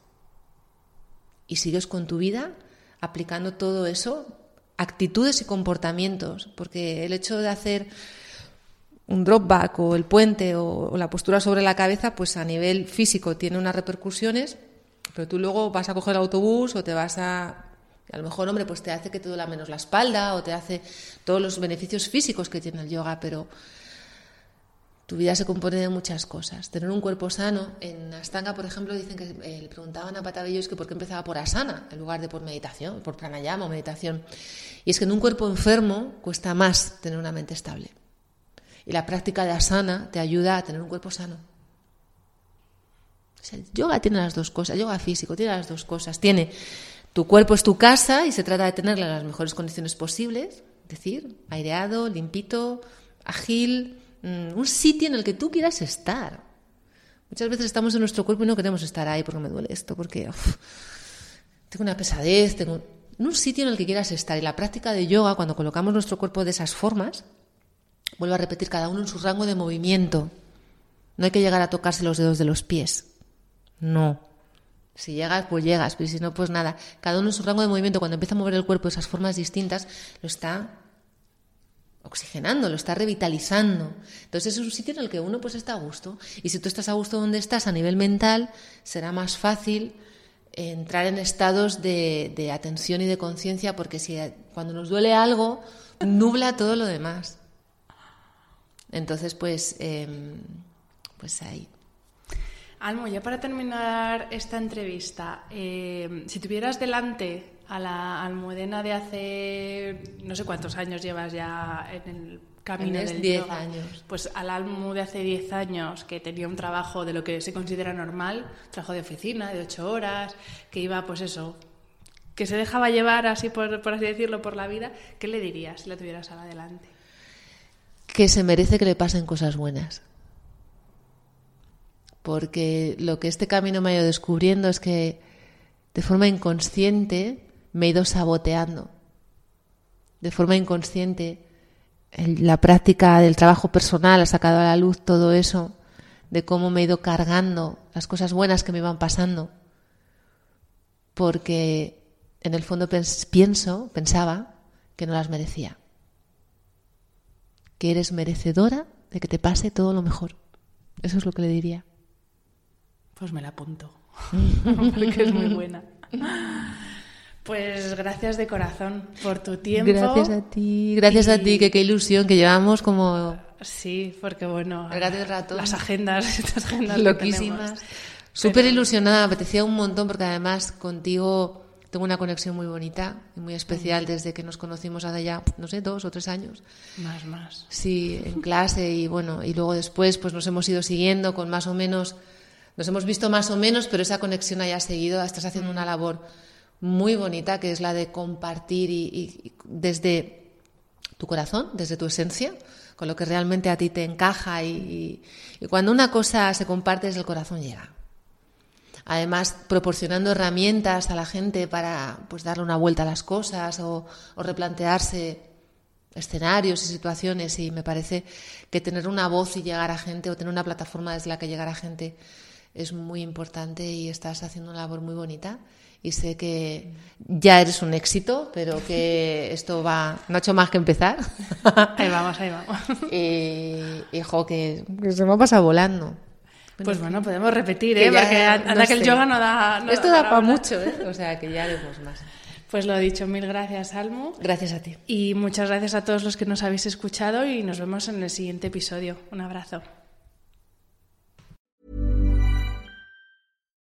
S2: Y sigues con tu vida aplicando todo eso, actitudes y comportamientos, porque el hecho de hacer un drop back o el puente o, la postura sobre la cabeza, pues a nivel físico tiene unas repercusiones, pero tú luego vas a coger el autobús o te vas a... A lo mejor, hombre, pues te hace que te duela menos la espalda o te hace todos los beneficios físicos que tiene el yoga, pero tu vida se compone de muchas cosas. Tener un cuerpo sano, en Astanga, por ejemplo, dicen que eh, le preguntaban a Patabillos que por qué empezaba por asana en lugar de por meditación, por pranayama o meditación. Y es que en un cuerpo enfermo cuesta más tener una mente estable. Y la práctica de asana te ayuda a tener un cuerpo sano. el yoga tiene las dos cosas, el yoga físico tiene las dos cosas. Tiene tu cuerpo es tu casa y se trata de tenerla en las mejores condiciones posibles, es decir, aireado, limpito, ágil, mm, un sitio en el que tú quieras estar. Muchas veces estamos en nuestro cuerpo y no queremos estar ahí porque me duele esto, porque tengo una pesadez, tengo en un sitio en el que quieras estar. Y la práctica de yoga, cuando colocamos nuestro cuerpo de esas formas, Vuelvo a repetir, cada uno en su rango de movimiento. No hay que llegar a tocarse los dedos de los pies. No. Si llegas, pues llegas, pero si no, pues nada. Cada uno en su rango de movimiento, cuando empieza a mover el cuerpo de esas formas distintas, lo está oxigenando, lo está revitalizando. Entonces es un sitio en el que uno pues está a gusto. Y si tú estás a gusto donde estás a nivel mental, será más fácil entrar en estados de, de atención y de conciencia, porque si cuando nos duele algo, nubla todo lo demás. Entonces, pues, em, pues ahí.
S1: Almo, ya para terminar esta entrevista, em, si tuvieras delante a la almudena de hace no sé cuántos años llevas ya en el camino
S2: del 10 años.
S1: Pues al almu de hace 10 años que tenía un trabajo de lo que se considera normal, trabajo de oficina de 8 horas, que iba pues eso, que se dejaba llevar así por, por así decirlo por la vida, ¿qué le dirías si la tuvieras al adelante?
S2: Que se merece que le pasen cosas buenas. Porque lo que este camino me ha ido descubriendo es que de forma inconsciente me he ido saboteando. De forma inconsciente la práctica del trabajo personal ha sacado a la luz todo eso, de cómo me he ido cargando las cosas buenas que me iban pasando. Porque en el fondo pienso, pensaba que no las merecía que eres merecedora de que te pase todo lo mejor. Eso es lo que le diría.
S1: Pues me la apunto, porque es muy buena. Pues gracias de corazón por tu tiempo.
S2: Gracias a ti, gracias a ti, que qué ilusión que llevamos como...
S1: Sí, porque bueno,
S2: rato.
S1: las agendas, estas agendas
S2: loquísimas. Súper ilusionada, me apetecía un montón porque además contigo tengo una conexión muy bonita y muy especial desde que nos conocimos hace ya, no sé, dos o tres años.
S1: Más, más.
S2: Sí, en clase y bueno, y luego después pues nos hemos ido siguiendo con más o menos, nos hemos visto más o menos, pero esa conexión haya seguido. Estás haciendo una labor muy bonita que es la de compartir y, desde tu corazón, desde tu esencia, con lo que realmente a ti te encaja y, y cuando una cosa se comparte desde el corazón llega además proporcionando herramientas a la gente para pues darle una vuelta a las cosas o, replantearse escenarios y situaciones y me parece que tener una voz y llegar a gente o tener una plataforma desde la que llegar a gente es muy importante y estás haciendo una labor muy bonita y sé que ya eres un éxito, pero que esto va, no ha hecho más que empezar.
S1: Ahí vamos, ahí vamos.
S2: y, hijo, que, que se me ha pasado volando
S1: pues bueno, podemos repetir, ¿eh? Porque anda que el yoga no da.
S2: Esto da para mucho, ¿eh? O sea, que ya haremos más.
S1: Pues lo dicho, mil gracias, Almo.
S2: Gracias a ti.
S1: Y muchas gracias a todos los que nos habéis escuchado y nos vemos en el siguiente episodio. Un abrazo.